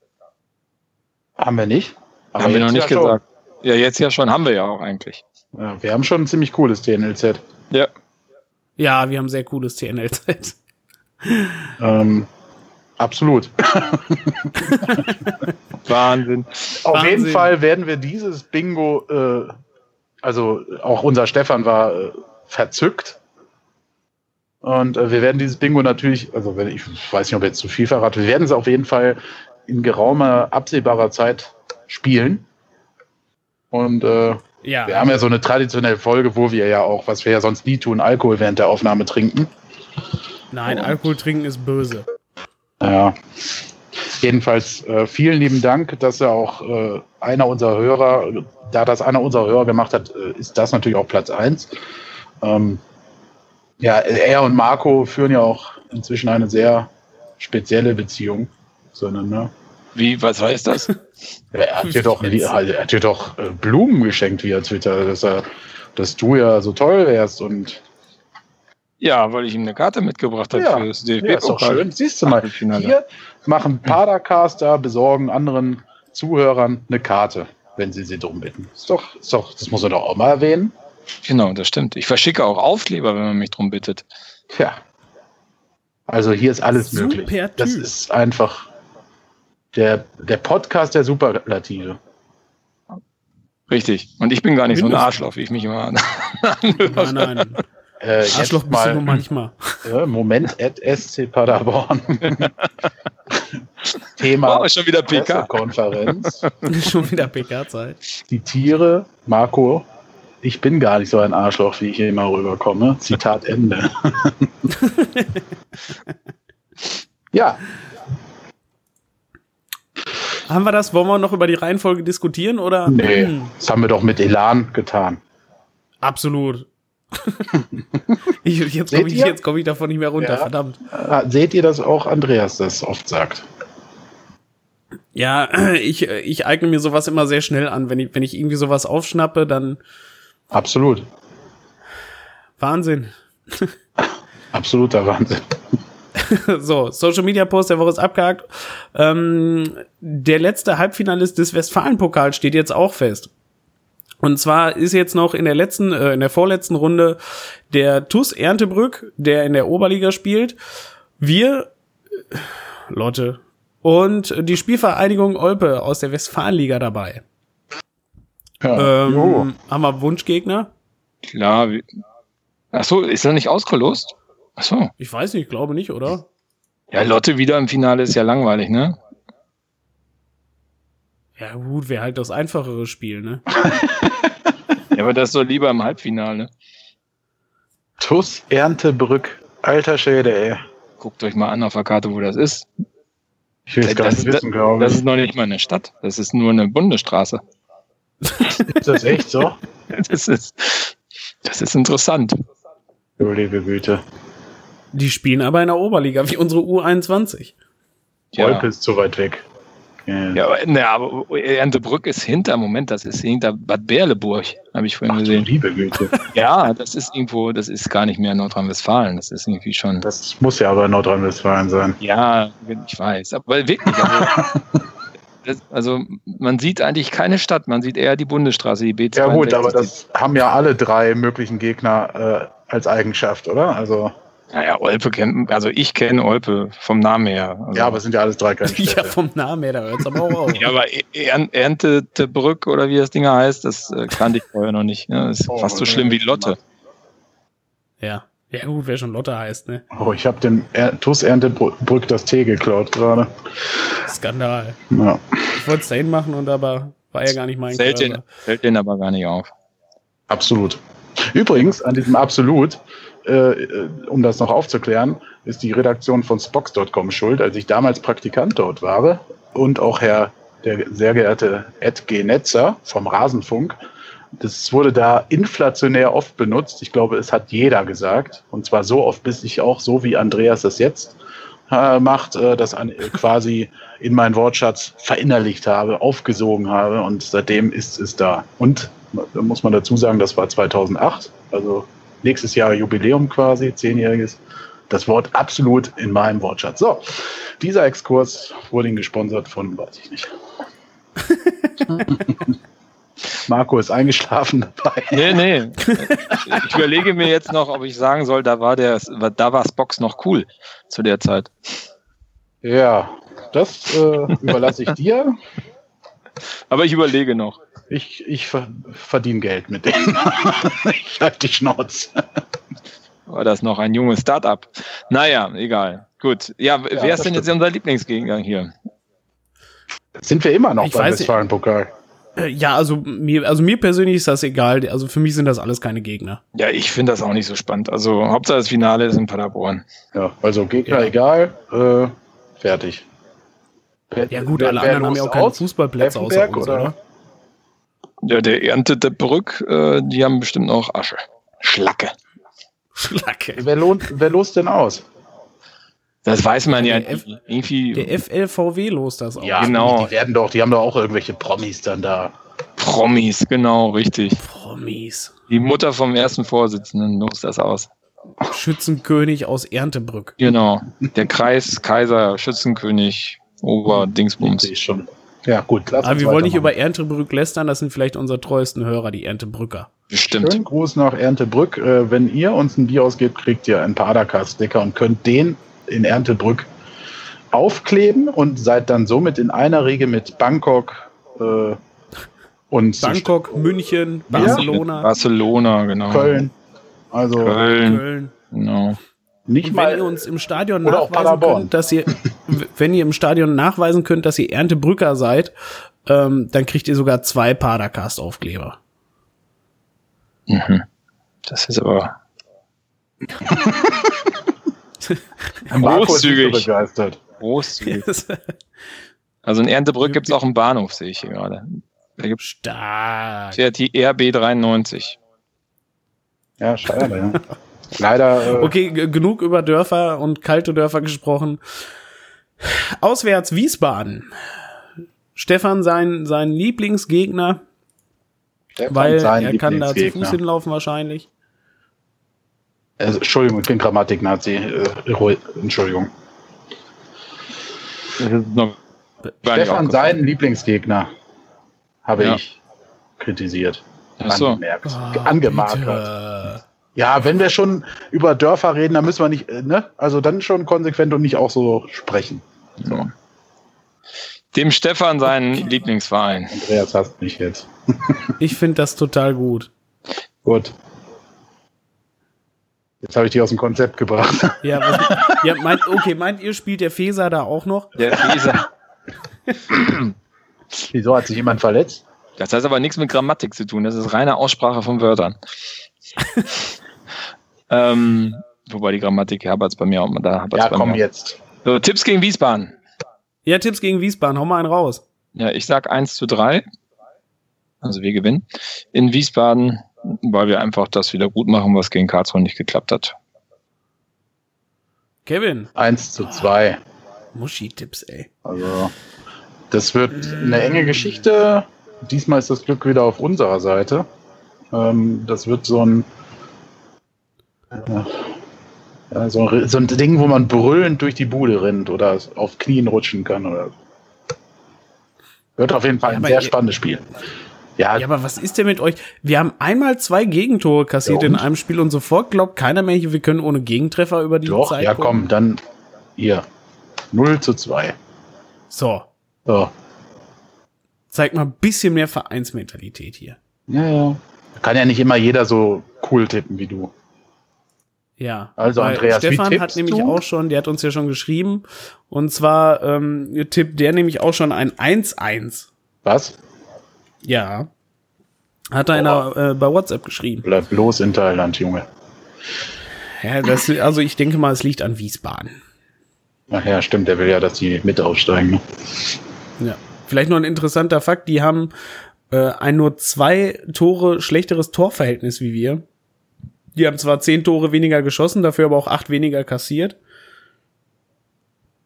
Haben wir nicht? Aber haben wir noch nicht ja gesagt. Schon. Ja, jetzt ja schon, haben wir ja auch eigentlich. Ja, wir haben schon ein ziemlich cooles TNLZ. Ja. Ja, wir haben ein sehr cooles TNLZ. Ähm, absolut. *laughs* Wahnsinn. Auf Wahnsinn. jeden Fall werden wir dieses Bingo, äh, also auch unser Stefan war äh, verzückt. Und äh, wir werden dieses Bingo natürlich, also wenn ich weiß nicht, ob jetzt zu viel verrate, wir werden es auf jeden Fall in geraumer, absehbarer Zeit spielen. Und äh, Ja. Wir haben ja so eine traditionelle Folge, wo wir ja auch, was wir ja sonst nie tun, Alkohol während der Aufnahme trinken. Nein, Alkohol trinken ist böse. Ja. Jedenfalls äh, vielen lieben Dank, dass er auch äh, einer unserer Hörer, da das einer unserer Hörer gemacht hat, äh, ist das natürlich auch Platz 1. Ähm, ja, er und Marco führen ja auch inzwischen eine sehr spezielle Beziehung zueinander. Wie, was heißt das? *laughs* er hat dir doch, er hat dir doch äh, Blumen geschenkt via Twitter, dass, er, dass du ja so toll wärst und ja, weil ich ihm eine Karte mitgebracht habe ja, für das DFB. Ja, ist doch schön. Siehst du mal, hier machen Padercaster, besorgen anderen Zuhörern eine Karte, wenn sie sie drum bitten. Ist doch, ist doch, das muss man doch auch mal erwähnen. Genau, das stimmt. Ich verschicke auch Aufkleber, wenn man mich drum bittet. Ja. Also hier ist alles Super möglich. Typ. Das ist einfach der, der Podcast der Superlative. Richtig. Und ich bin gar nicht Mindest. so ein Arschloch, wie ich mich immer *laughs* Nein, nein. Äh, Arschloch bist mal, du manchmal. *laughs* Äh, Moment, at SC Paderborn. *laughs* Thema oh, schon wieder PK. Konferenz. *laughs* schon wieder PK-Zeit. Die Tiere, Marco, ich bin gar nicht so ein Arschloch, wie ich hier immer rüberkomme. Zitat Ende. ja. Haben wir das? Wollen wir noch über die Reihenfolge diskutieren? Oder? Nee, das haben wir doch mit Elan getan. Absolut. *laughs* ich, jetzt komme ich, komm ich davon nicht mehr runter, ja. verdammt. Ah, seht ihr, dass auch Andreas das oft sagt? Ja, *clears throat* ich, ich eigne mir sowas immer sehr schnell an. Wenn ich, wenn ich irgendwie sowas aufschnappe, dann. Absolut. Wahnsinn. *laughs* Absoluter Wahnsinn. *laughs* so, Social Media Post der Woche ist abgehakt. Ähm, der letzte Halbfinalist des Westfalen-Pokals steht jetzt auch fest. Und zwar ist jetzt noch in der letzten, äh, in der vorletzten Runde der TUS Erntebrück, der in der Oberliga spielt. Wir, äh, Lotte, und die Spielvereinigung Olpe aus der Westfalenliga dabei. Ja, ähm, haben wir Wunschgegner? Klar. Ach so, ist er nicht ausgelost? Ach so. Ich weiß nicht, glaube nicht, oder? Ja, Lotte wieder im Finale ist ja langweilig, ne? Ja, gut, wäre halt das einfachere Spiel, ne? *laughs* ja, aber das ist doch lieber im Halbfinale. TUS Erntebrück. Alter Schäde, ey. Guckt euch mal an auf der Karte, wo das ist. Ich will es gar nicht wissen, glaube ich. Das ist noch nicht mal eine Stadt. Das ist nur eine Bundesstraße. ist das echt so? *laughs* Das ist, das ist interessant. Du liebe Güte. Die spielen aber in der Oberliga, wie unsere U21. Ja. Wolpe ist zu weit weg. Ja, aber, ne, aber Erntebrück ist hinter, Moment, das ist hinter Bad Berleburg, habe ich vorhin Ach, gesehen. Liebe Güte. *laughs* Ja, das ist irgendwo, das ist gar nicht mehr Nordrhein-Westfalen, das ist irgendwie schon. Das muss ja aber Nordrhein-Westfalen sein. Ja, ich weiß, aber wirklich. Also, *laughs* das, also, man sieht eigentlich keine Stadt, man sieht eher die Bundesstraße, die B2. Ja gut, aber das haben ja alle drei möglichen Gegner äh, als Eigenschaft, oder? Also naja, Olpe kennt, also ich kenne Olpe vom Namen her. Also ja, aber es sind ja alles drei kleine *laughs* Städte. ja, vom Namen her, da hört es aber auch auf. ja, aber Erntebrück oder wie das Ding heißt, das äh, kannte ich vorher noch nicht. Ne? Das ist oh, fast so schlimm wie Lotte. Ja. Ja gut, wer schon Lotte heißt, ne? Oh, ich habe dem er TUS Erntebrück das Tee geklaut gerade. Skandal. Ja. Ich wollte es dahin machen und aber war ja gar nicht mein Fällt den, fällt den aber gar nicht auf. Absolut. Übrigens, an diesem Absolut, äh, um das noch aufzuklären, ist die Redaktion von Spox.com schuld, als ich damals Praktikant dort war und auch Herr, der sehr geehrte Ed G. Netzer vom Rasenfunk. Das wurde da inflationär oft benutzt. Ich glaube, es hat jeder gesagt. Und zwar so oft, bis ich auch so wie Andreas das jetzt äh, macht, äh, das an, quasi in meinen Wortschatz verinnerlicht habe, aufgesogen habe. Und seitdem ist es da. Und da muss man dazu sagen, das war 2008. Also nächstes Jahr Jubiläum quasi, zehnjähriges. Das Wort absolut in meinem Wortschatz. So, dieser Exkurs wurde Ihnen gesponsert von, weiß ich nicht. *laughs* Marco ist eingeschlafen dabei. Nee, nee. Ich überlege mir jetzt noch, ob ich sagen soll, da war der, da war Spox noch cool zu der Zeit. Ja, das äh, überlasse ich dir. Aber ich überlege noch. Ich, ich verdiene Geld mit denen. *laughs* ich halte die Schnauze. War das noch ein junges Startup? Naja, egal. Gut. Ja, ja wer ist denn stimmt. jetzt unser Lieblingsgegner hier? Sind wir immer noch ich beim Westfalen-Pokal? Äh, ja, also mir, also mir persönlich ist das egal. Also für mich sind das alles keine Gegner. Ja, ich finde das auch nicht so spannend. Also Hauptsache das Finale ist in Paderborn. Ja, also Gegner ja. egal, äh, fertig. Ja gut, alle anderen haben ja auch keine Fußballplätze außer uns, oder? oder? Ja, der erntete Brück, äh, die haben bestimmt noch Asche. Schlacke. Schlacke. Wer, lohnt, wer lost denn aus? Das weiß man ja. Der, F irgendwie der FLVW los das auch. Ja, genau. Die werden doch, die haben doch auch irgendwelche Promis dann da. Promis, genau, richtig. Promis. Die Mutter vom ersten Vorsitzenden los das aus. Schützenkönig aus Erntebrück. Genau. Der Kreis Kaiser Schützenkönig Oberdingsbums. Ich schon. Ja, gut. Aber wir wollen nicht über Erntebrück lästern, das sind vielleicht unsere treuesten Hörer, die Erntebrücker. Stimmt. Schönen Gruß nach Erntebrück. Äh, wenn ihr uns ein Bier ausgebt, kriegt ihr ein Padercast-Sticker und könnt den in Erntebrück aufkleben und seid dann somit in einer Riege mit Bangkok äh, und *laughs* Bangkok, München, Barcelona. Barcelona, genau. Köln. Also Köln. Köln. Genau. Nicht und mal, wenn ihr uns im Stadion nachweisen könnt, dass ihr, wenn ihr im Stadion nachweisen könnt, dass ihr Erntebrücker seid, ähm, dann kriegt ihr sogar zwei Padercast-Aufkleber. Mhm. Das ist aber. *laughs* Großzügig. begeistert. Großzügig. also in Erntebrück gibt es auch einen Bahnhof, sehe ich hier gerade. Da gibt Stark. Fährt die RB93. Ja, schade, ja. Leider. Äh okay, genug über Dörfer und kalte Dörfer gesprochen. Auswärts Wiesbaden. Stefan sein, sein Lieblingsgegner. Stefan weil er kann da zu Fuß hinlaufen wahrscheinlich. Also, Entschuldigung, ich bin Grammatik-Nazi. Äh, Entschuldigung. Stefan, seinen Lieblingsgegner, habe ja. ich kritisiert. Ach so. Angemerkt. Oh, angemarkert. Ja, wenn wir schon über Dörfer reden, dann müssen wir nicht, äh, ne? Also dann schon konsequent und nicht auch so sprechen. So. Dem Stefan seinen okay. Lieblingsverein. Andreas hasst mich jetzt. *laughs* ich finde das total gut. Gut. Jetzt habe ich die aus dem Konzept gebracht. *laughs* Ja, was, ja meint, okay, meint ihr, spielt der Feser da auch noch? Der Feser. *laughs* Wieso hat sich jemand verletzt? Das hat aber nichts mit Grammatik zu tun. Das ist reine Aussprache von Wörtern. ähm, wobei die Grammatik Herberts bei mir auch mal da. Ja, komm jetzt. So, Tipps gegen Wiesbaden. Ja, Tipps gegen Wiesbaden. Hau mal einen raus. Ja, ich sag 1 zu 3. Also wir gewinnen. In Wiesbaden weil wir einfach das wieder gut machen, was gegen Karlsruhe nicht geklappt hat. Kevin. 1 zu 2. Muschi-Tipps, ey. Also, das wird eine enge Geschichte. Diesmal ist das Glück wieder auf unserer Seite. Ähm, das wird so ein, ja, so, ein, so ein Ding, wo man brüllend durch die Bude rennt oder auf Knien rutschen kann. Oder wird auf jeden Fall ein ja, sehr spannendes Spiel. Ja. ja, aber was ist denn mit euch? Wir haben einmal zwei Gegentore kassiert ja, in einem Spiel und sofort glaubt keiner mehr, wir können ohne Gegentreffer über die Doch, Zeit ja kommen. komm, dann hier. 0 zu 2. So. So. Zeig mal ein bisschen mehr Vereinsmentalität hier. Ja, ja. Kann ja nicht immer jeder so cool tippen wie du. Ja. Also Andreas, Stefan hat nämlich du? auch schon, der hat uns ja schon geschrieben. Und zwar ähm, tippt der nämlich auch schon ein 1-1. Was? Ja. Hat einer äh, bei WhatsApp geschrieben. Bleib bloß in Thailand, Junge. Ja, das, also ich denke mal, es liegt an Wiesbaden. Ach ja, stimmt, der will ja, dass die mit aufsteigen. Ne? Ja. Vielleicht noch ein interessanter Fakt, die haben äh, ein nur zwei Tore schlechteres Torverhältnis wie wir. Die haben zwar zehn Tore weniger geschossen, dafür aber auch acht weniger kassiert.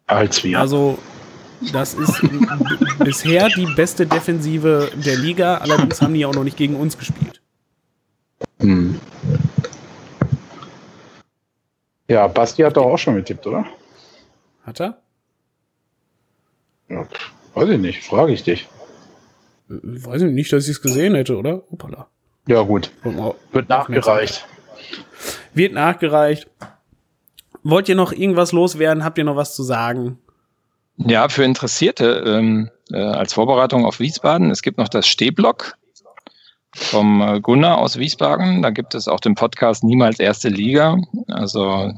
Als wir. Also das ist *laughs* bisher die beste Defensive der Liga. Allerdings haben die auch noch nicht gegen uns gespielt. Hm. Ja, Basti hat doch auch schon getippt, oder? Hat er? Ja, weiß ich nicht, frage ich dich. Weiß ich nicht, dass ich es gesehen hätte, oder? Hoppala. Ja, gut. Wird nachgereicht. Wird nachgereicht. Wollt ihr noch irgendwas loswerden? Habt ihr noch was zu sagen? Ja, für Interessierte ähm, äh, als Vorbereitung auf Wiesbaden. Es gibt noch das Stehblock vom äh, Gunnar aus Wiesbaden. Da gibt es auch den Podcast Niemals Erste Liga. Also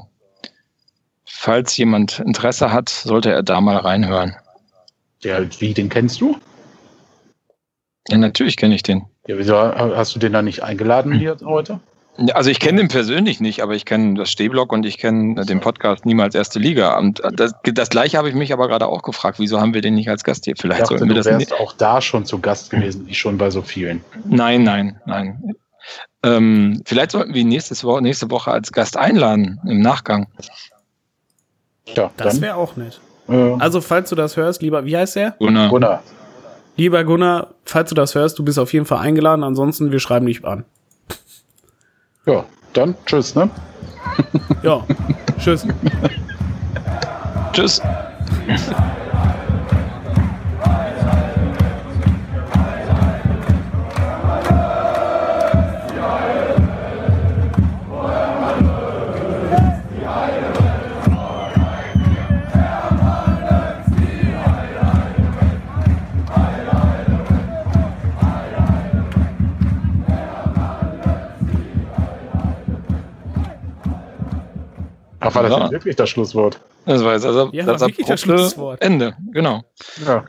falls jemand Interesse hat, sollte er da mal reinhören. Ja, wie, den kennst du? Ja, natürlich kenne ich den. Ja, wieso hast du den da nicht eingeladen hier heute? Also ich kenne den persönlich nicht, aber ich kenne das Stehblock und ich kenne den Podcast niemals erste Liga. Und das, das gleiche habe ich mich aber gerade auch gefragt, wieso haben wir den nicht als Gast hier? Vielleicht ich dachte, sollten wir du das wärst nicht. auch da schon zu Gast gewesen, wie schon bei so vielen. Nein, nein, nein. Ähm, vielleicht sollten wir ihn nächstes Wo nächste Woche als Gast einladen im Nachgang. Ja, Das wäre auch nett. Äh, Also, falls du das hörst, lieber, wie heißt der? Gunnar. Gunnar. Lieber Gunnar, falls du das hörst, du bist auf jeden Fall eingeladen. Ansonsten, wir schreiben dich an. Ja, dann tschüss, ne? Ja, tschüss. *laughs* Tschüss. Ach, war das Ja. wirklich das Schlusswort? Das war jetzt also Ja, das war wirklich das Schlusswort. Ende. Genau. Ja.